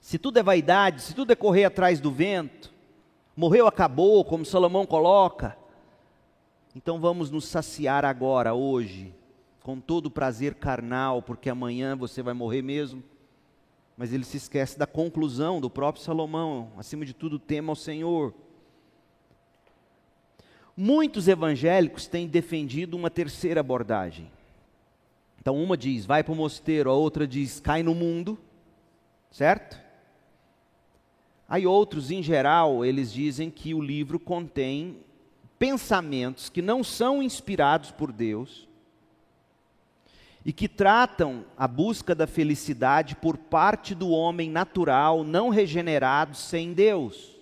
se tudo é vaidade, se tudo é correr atrás do vento, morreu, acabou, como Salomão coloca, então vamos nos saciar agora, hoje, com todo o prazer carnal, porque amanhã você vai morrer mesmo. Mas ele se esquece da conclusão do próprio Salomão, acima de tudo, tema ao Senhor. Muitos evangélicos têm defendido uma terceira abordagem. Então, uma diz, vai para o mosteiro, a outra diz, cai no mundo, certo? Aí outros, em geral, eles dizem que o livro contém pensamentos que não são inspirados por Deus, e que tratam a busca da felicidade por parte do homem natural, não regenerado, sem Deus.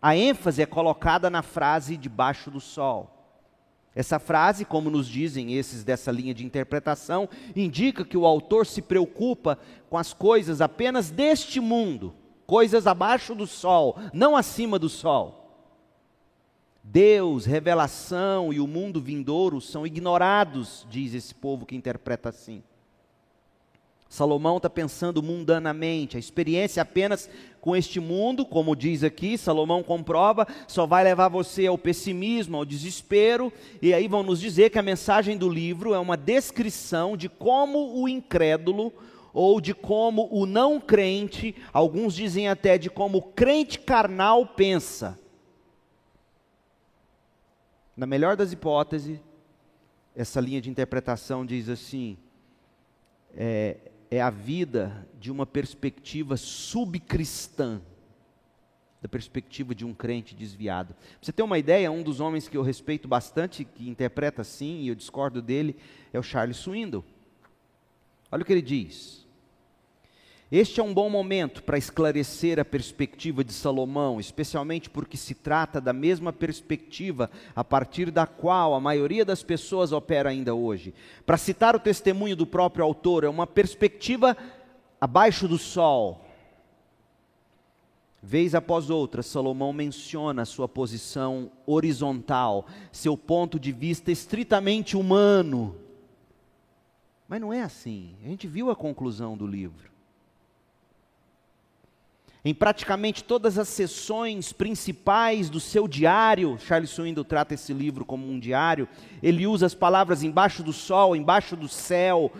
A ênfase é colocada na frase debaixo do sol. Essa frase, como nos dizem esses dessa linha de interpretação, indica que o autor se preocupa com as coisas apenas deste mundo, coisas abaixo do sol, não acima do sol. Deus, revelação e o mundo vindouro são ignorados, diz esse povo que interpreta assim. Salomão está pensando mundanamente, a experiência apenas com este mundo, como diz aqui, Salomão comprova, só vai levar você ao pessimismo, ao desespero, e aí vão nos dizer que a mensagem do livro é uma descrição de como o incrédulo, ou de como o não crente, alguns dizem até de como o crente carnal pensa. Na melhor das hipóteses, essa linha de interpretação diz assim: é, é a vida de uma perspectiva subcristã, da perspectiva de um crente desviado. Você ter uma ideia, um dos homens que eu respeito bastante, que interpreta assim, e eu discordo dele, é o Charles Swindoll. Olha o que ele diz. Este é um bom momento para esclarecer a perspectiva de Salomão, especialmente porque se trata da mesma perspectiva a partir da qual a maioria das pessoas opera ainda hoje. Para citar o testemunho do próprio autor, é uma perspectiva abaixo do sol. Vez após outra, Salomão menciona sua posição horizontal, seu ponto de vista estritamente humano. Mas não é assim. A gente viu a conclusão do livro. Em praticamente todas as sessões principais do seu diário, Charles Swindoll trata esse livro como um diário, ele usa as palavras embaixo do sol, embaixo do céu,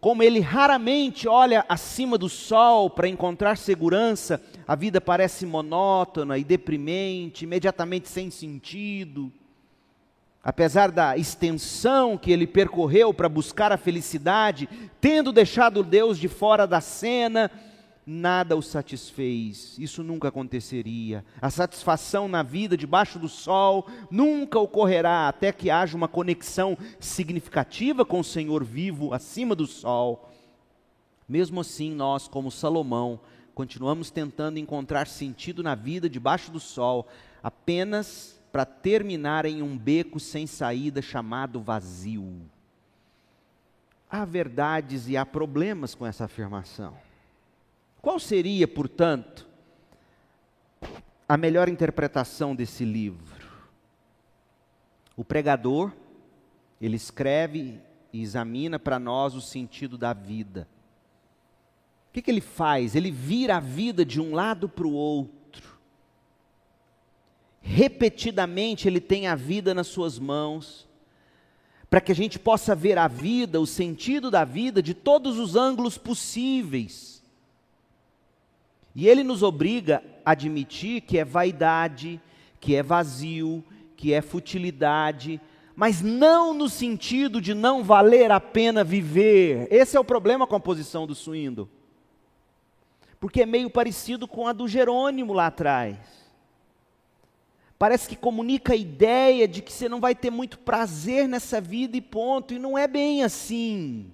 como ele raramente olha acima do sol para encontrar segurança, a vida parece monótona e deprimente, imediatamente sem sentido. Apesar da extensão que ele percorreu para buscar a felicidade, tendo deixado Deus de fora da cena, nada o satisfez. Isso nunca aconteceria. A satisfação na vida debaixo do sol nunca ocorrerá até que haja uma conexão significativa com o Senhor vivo acima do sol. Mesmo assim, nós, como Salomão, continuamos tentando encontrar sentido na vida debaixo do sol, apenas para terminar em um beco sem saída chamado vazio. Há verdades e há problemas com essa afirmação. Qual seria, portanto, a melhor interpretação desse livro? O pregador, ele escreve e examina para nós o sentido da vida. O que, que ele faz? Ele vira a vida de um lado para o outro. Repetidamente ele tem a vida nas suas mãos, para que a gente possa ver a vida, o sentido da vida, de todos os ângulos possíveis e ele nos obriga a admitir que é vaidade, que é vazio, que é futilidade, mas não no sentido de não valer a pena viver. Esse é o problema com a posição do Suindo. Porque é meio parecido com a do Jerônimo lá atrás. Parece que comunica a ideia de que você não vai ter muito prazer nessa vida e ponto, e não é bem assim.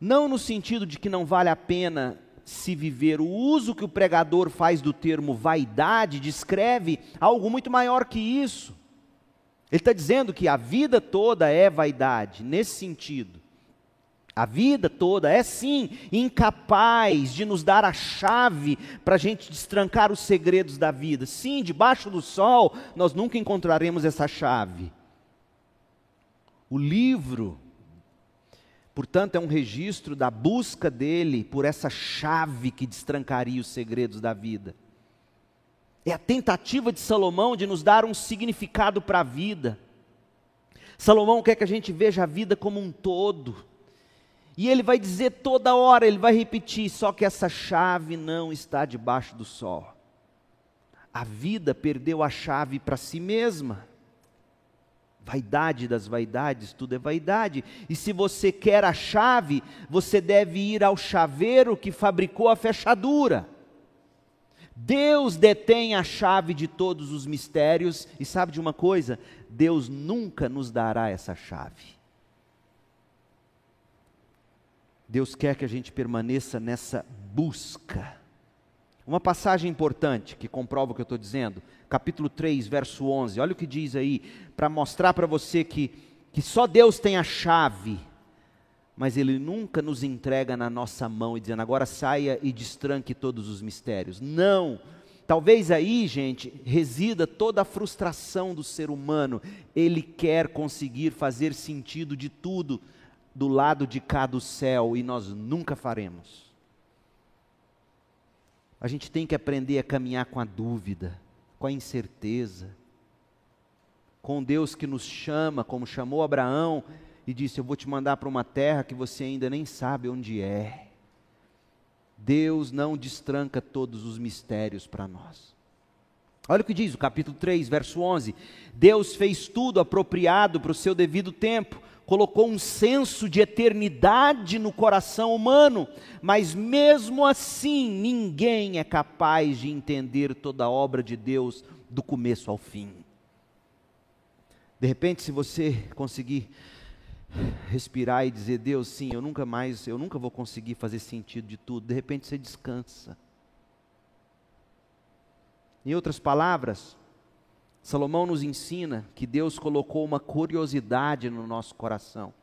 Não no sentido de que não vale a pena se viver. O uso que o pregador faz do termo vaidade descreve algo muito maior que isso. Ele está dizendo que a vida toda é vaidade, nesse sentido. A vida toda é sim incapaz de nos dar a chave para a gente destrancar os segredos da vida. Sim, debaixo do sol nós nunca encontraremos essa chave. O livro Portanto, é um registro da busca dele por essa chave que destrancaria os segredos da vida. É a tentativa de Salomão de nos dar um significado para a vida. Salomão quer que a gente veja a vida como um todo. E ele vai dizer toda hora, ele vai repetir, só que essa chave não está debaixo do sol. A vida perdeu a chave para si mesma. Vaidade das vaidades, tudo é vaidade. E se você quer a chave, você deve ir ao chaveiro que fabricou a fechadura. Deus detém a chave de todos os mistérios, e sabe de uma coisa? Deus nunca nos dará essa chave. Deus quer que a gente permaneça nessa busca. Uma passagem importante que comprova o que eu estou dizendo, capítulo 3, verso 11. Olha o que diz aí, para mostrar para você que, que só Deus tem a chave, mas Ele nunca nos entrega na nossa mão e dizendo, agora saia e destranque todos os mistérios. Não! Talvez aí, gente, resida toda a frustração do ser humano. Ele quer conseguir fazer sentido de tudo do lado de cá do céu e nós nunca faremos. A gente tem que aprender a caminhar com a dúvida, com a incerteza, com Deus que nos chama, como chamou Abraão e disse: Eu vou te mandar para uma terra que você ainda nem sabe onde é. Deus não destranca todos os mistérios para nós. Olha o que diz o capítulo 3, verso 11: Deus fez tudo apropriado para o seu devido tempo colocou um senso de eternidade no coração humano, mas mesmo assim ninguém é capaz de entender toda a obra de Deus do começo ao fim. De repente, se você conseguir respirar e dizer: Deus, sim, eu nunca mais, eu nunca vou conseguir fazer sentido de tudo. De repente você descansa. Em outras palavras, Salomão nos ensina que Deus colocou uma curiosidade no nosso coração.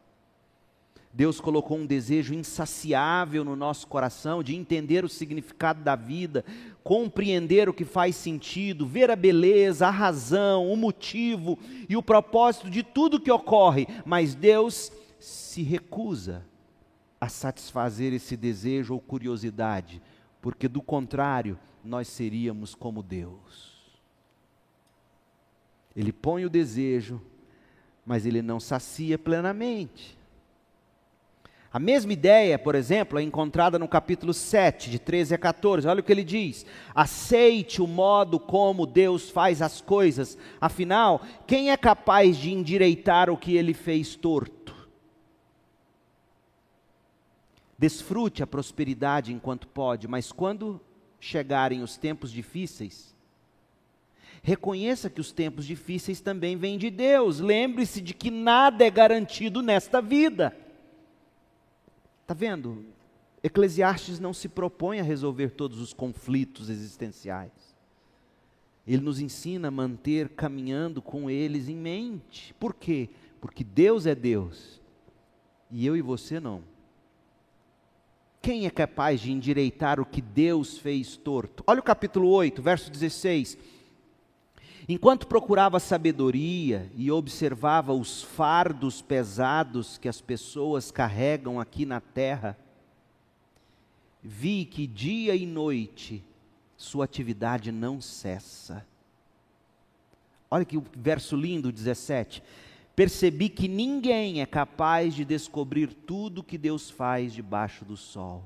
Deus colocou um desejo insaciável no nosso coração de entender o significado da vida, compreender o que faz sentido, ver a beleza, a razão, o motivo e o propósito de tudo que ocorre, mas Deus se recusa a satisfazer esse desejo ou curiosidade, porque do contrário, nós seríamos como Deus. Ele põe o desejo, mas ele não sacia plenamente. A mesma ideia, por exemplo, é encontrada no capítulo 7, de 13 a 14. Olha o que ele diz: Aceite o modo como Deus faz as coisas, afinal, quem é capaz de endireitar o que ele fez torto? Desfrute a prosperidade enquanto pode, mas quando chegarem os tempos difíceis, reconheça que os tempos difíceis também vêm de Deus. Lembre-se de que nada é garantido nesta vida. Está vendo? Eclesiastes não se propõe a resolver todos os conflitos existenciais. Ele nos ensina a manter caminhando com eles em mente. Por quê? Porque Deus é Deus e eu e você não. Quem é capaz de endireitar o que Deus fez torto? Olha o capítulo 8, verso 16. Enquanto procurava sabedoria e observava os fardos pesados que as pessoas carregam aqui na terra, vi que dia e noite sua atividade não cessa. Olha que verso lindo, 17. Percebi que ninguém é capaz de descobrir tudo que Deus faz debaixo do sol.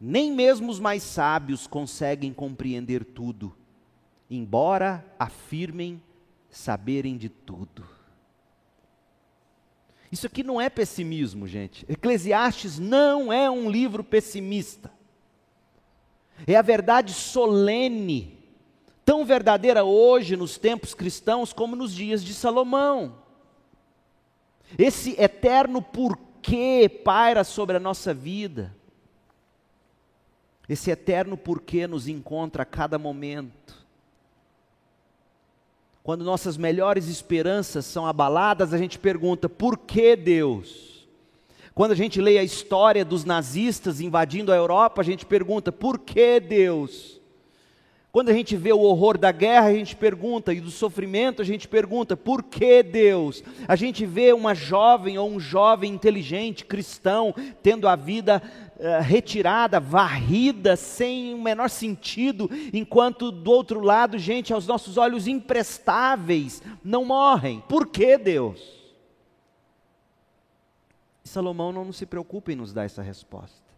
Nem mesmo os mais sábios conseguem compreender tudo embora afirmem saberem de tudo. Isso aqui não é pessimismo, gente. Eclesiastes não é um livro pessimista. É a verdade solene, tão verdadeira hoje nos tempos cristãos como nos dias de Salomão. Esse eterno porquê paira sobre a nossa vida. Esse eterno porquê nos encontra a cada momento. Quando nossas melhores esperanças são abaladas, a gente pergunta: por que Deus? Quando a gente lê a história dos nazistas invadindo a Europa, a gente pergunta: por que Deus? Quando a gente vê o horror da guerra, a gente pergunta, e do sofrimento, a gente pergunta: por que Deus? A gente vê uma jovem ou um jovem inteligente, cristão, tendo a vida uh, retirada, varrida, sem o menor sentido, enquanto do outro lado, gente, aos nossos olhos imprestáveis, não morrem. Por que Deus? Salomão não se preocupa em nos dar essa resposta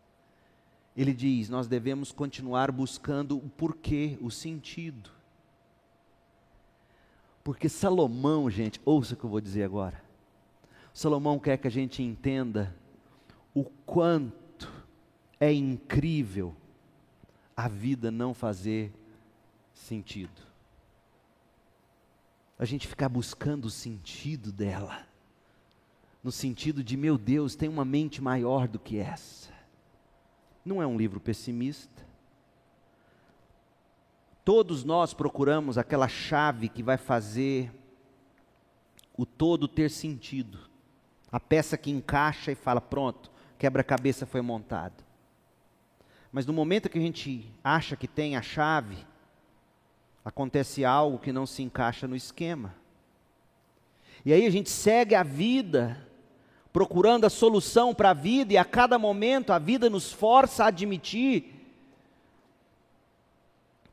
ele diz: nós devemos continuar buscando o porquê, o sentido. Porque Salomão, gente, ouça o que eu vou dizer agora. Salomão quer que a gente entenda o quanto é incrível a vida não fazer sentido. A gente ficar buscando o sentido dela, no sentido de, meu Deus, tem uma mente maior do que essa. Não é um livro pessimista. Todos nós procuramos aquela chave que vai fazer o todo ter sentido. A peça que encaixa e fala: pronto, quebra-cabeça foi montado. Mas no momento que a gente acha que tem a chave, acontece algo que não se encaixa no esquema. E aí a gente segue a vida procurando a solução para a vida, e a cada momento a vida nos força a admitir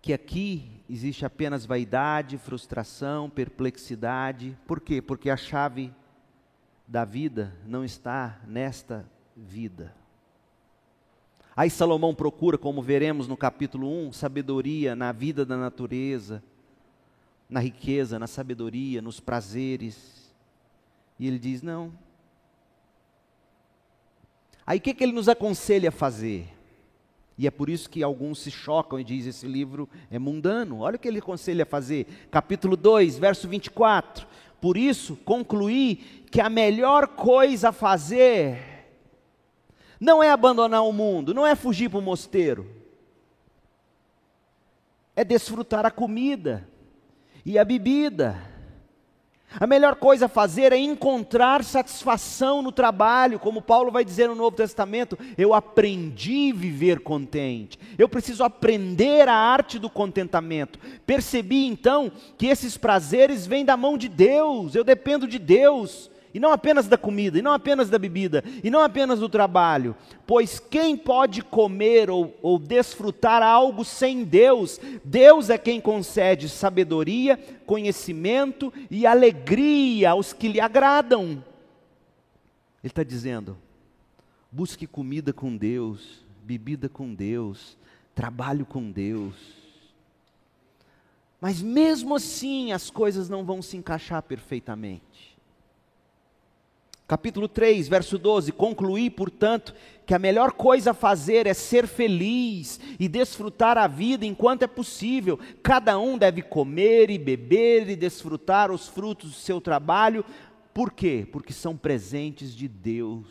que aqui existe apenas vaidade, frustração, perplexidade. Por quê? Porque a chave da vida não está nesta vida. Aí Salomão procura, como veremos no capítulo 1, sabedoria na vida da natureza, na riqueza, na sabedoria, nos prazeres. E ele diz: não, Aí o que, que ele nos aconselha a fazer? E é por isso que alguns se chocam e dizem: esse livro é mundano. Olha o que ele aconselha a fazer. Capítulo 2, verso 24. Por isso, concluí que a melhor coisa a fazer não é abandonar o mundo, não é fugir para o mosteiro, é desfrutar a comida e a bebida a melhor coisa a fazer é encontrar satisfação no trabalho, como Paulo vai dizer no Novo Testamento: eu aprendi a viver contente, eu preciso aprender a arte do contentamento. Percebi então que esses prazeres vêm da mão de Deus, eu dependo de Deus. E não apenas da comida, e não apenas da bebida, e não apenas do trabalho. Pois quem pode comer ou, ou desfrutar algo sem Deus? Deus é quem concede sabedoria, conhecimento e alegria aos que lhe agradam. Ele está dizendo: busque comida com Deus, bebida com Deus, trabalho com Deus. Mas mesmo assim as coisas não vão se encaixar perfeitamente. Capítulo 3, verso 12: Concluí, portanto, que a melhor coisa a fazer é ser feliz e desfrutar a vida enquanto é possível. Cada um deve comer e beber e desfrutar os frutos do seu trabalho. Por quê? Porque são presentes de Deus.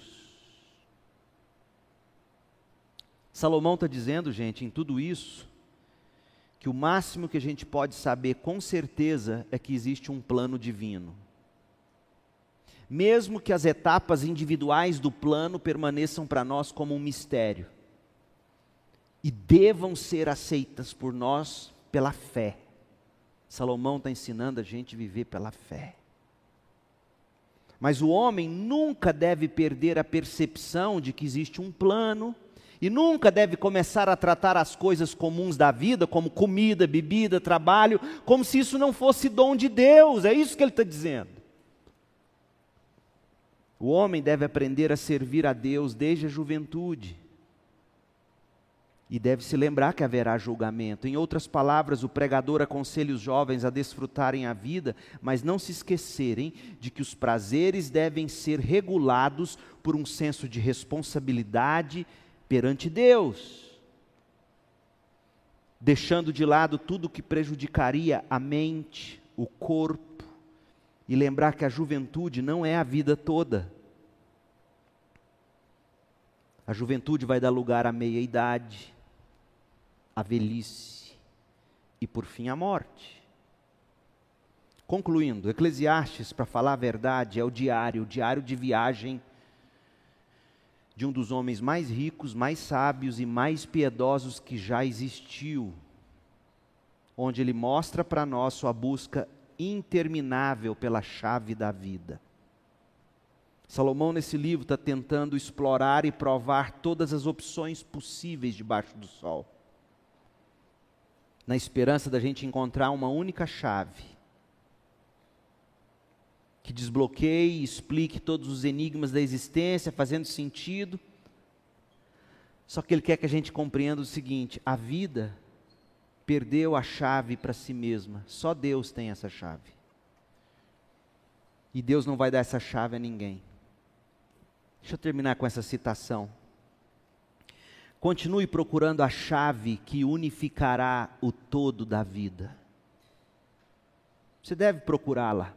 Salomão está dizendo, gente, em tudo isso, que o máximo que a gente pode saber com certeza é que existe um plano divino mesmo que as etapas individuais do plano permaneçam para nós como um mistério e devam ser aceitas por nós pela fé. Salomão está ensinando a gente a viver pela fé. Mas o homem nunca deve perder a percepção de que existe um plano e nunca deve começar a tratar as coisas comuns da vida, como comida, bebida, trabalho, como se isso não fosse dom de Deus. É isso que ele está dizendo. O homem deve aprender a servir a Deus desde a juventude. E deve se lembrar que haverá julgamento. Em outras palavras, o pregador aconselha os jovens a desfrutarem a vida, mas não se esquecerem de que os prazeres devem ser regulados por um senso de responsabilidade perante Deus, deixando de lado tudo que prejudicaria a mente, o corpo, e lembrar que a juventude não é a vida toda. A juventude vai dar lugar à meia-idade, à velhice e, por fim, à morte. Concluindo, Eclesiastes, para falar a verdade, é o diário, o diário de viagem de um dos homens mais ricos, mais sábios e mais piedosos que já existiu, onde ele mostra para nós sua busca interminável pela chave da vida. Salomão, nesse livro, está tentando explorar e provar todas as opções possíveis debaixo do sol, na esperança da gente encontrar uma única chave que desbloqueie e explique todos os enigmas da existência, fazendo sentido. Só que ele quer que a gente compreenda o seguinte: a vida perdeu a chave para si mesma. Só Deus tem essa chave. E Deus não vai dar essa chave a ninguém. Deixa eu terminar com essa citação. Continue procurando a chave que unificará o todo da vida. Você deve procurá-la.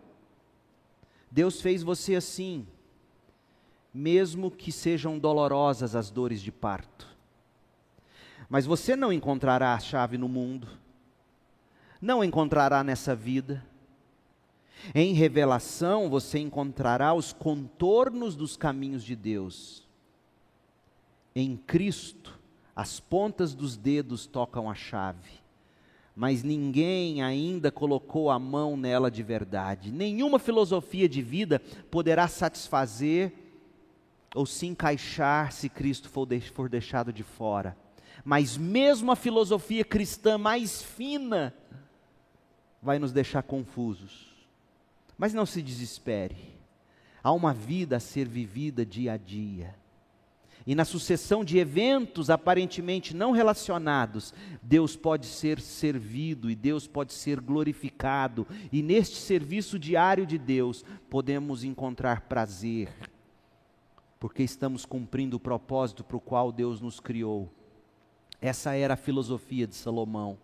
Deus fez você assim, mesmo que sejam dolorosas as dores de parto. Mas você não encontrará a chave no mundo, não encontrará nessa vida. Em revelação você encontrará os contornos dos caminhos de Deus. Em Cristo, as pontas dos dedos tocam a chave, mas ninguém ainda colocou a mão nela de verdade. Nenhuma filosofia de vida poderá satisfazer ou se encaixar se Cristo for deixado de fora. Mas mesmo a filosofia cristã mais fina vai nos deixar confusos. Mas não se desespere. Há uma vida a ser vivida dia a dia. E na sucessão de eventos aparentemente não relacionados, Deus pode ser servido e Deus pode ser glorificado. E neste serviço diário de Deus, podemos encontrar prazer, porque estamos cumprindo o propósito para o qual Deus nos criou Essa era a filosofia de Salomão.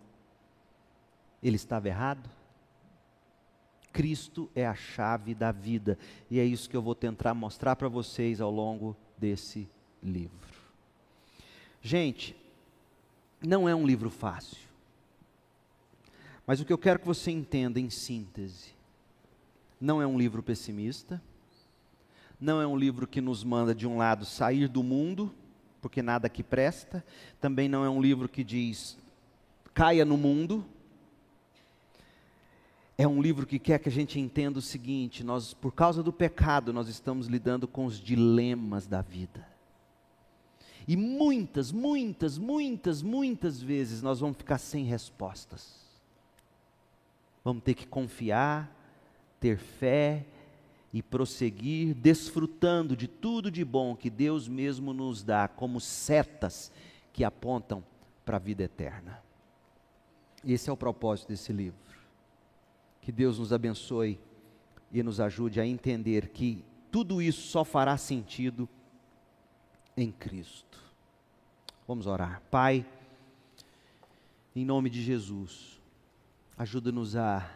Ele estava errado? Cristo é a chave da vida, e é isso que eu vou tentar mostrar para vocês ao longo desse livro. Gente, não é um livro fácil. Mas o que eu quero que você entenda em síntese, não é um livro pessimista, não é um livro que nos manda de um lado sair do mundo, porque nada que presta, também não é um livro que diz caia no mundo. É um livro que quer que a gente entenda o seguinte: nós, por causa do pecado, nós estamos lidando com os dilemas da vida. E muitas, muitas, muitas, muitas vezes nós vamos ficar sem respostas. Vamos ter que confiar, ter fé e prosseguir desfrutando de tudo de bom que Deus mesmo nos dá, como setas que apontam para a vida eterna. Esse é o propósito desse livro. Que Deus nos abençoe e nos ajude a entender que tudo isso só fará sentido em Cristo. Vamos orar. Pai, em nome de Jesus, ajuda-nos a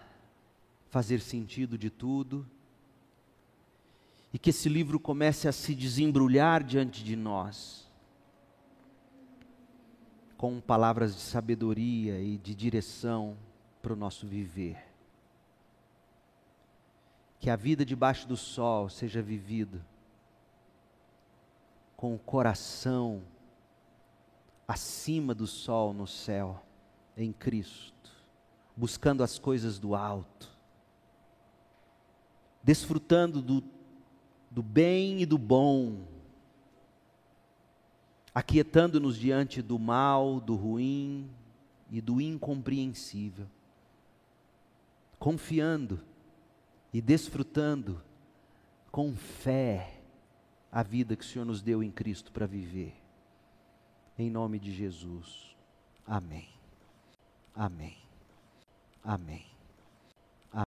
fazer sentido de tudo e que esse livro comece a se desembrulhar diante de nós com palavras de sabedoria e de direção para o nosso viver. Que a vida debaixo do sol seja vivida com o coração acima do sol no céu, em Cristo, buscando as coisas do alto, desfrutando do, do bem e do bom, aquietando-nos diante do mal, do ruim e do incompreensível, confiando e desfrutando com fé a vida que o Senhor nos deu em Cristo para viver. Em nome de Jesus. Amém. Amém. Amém.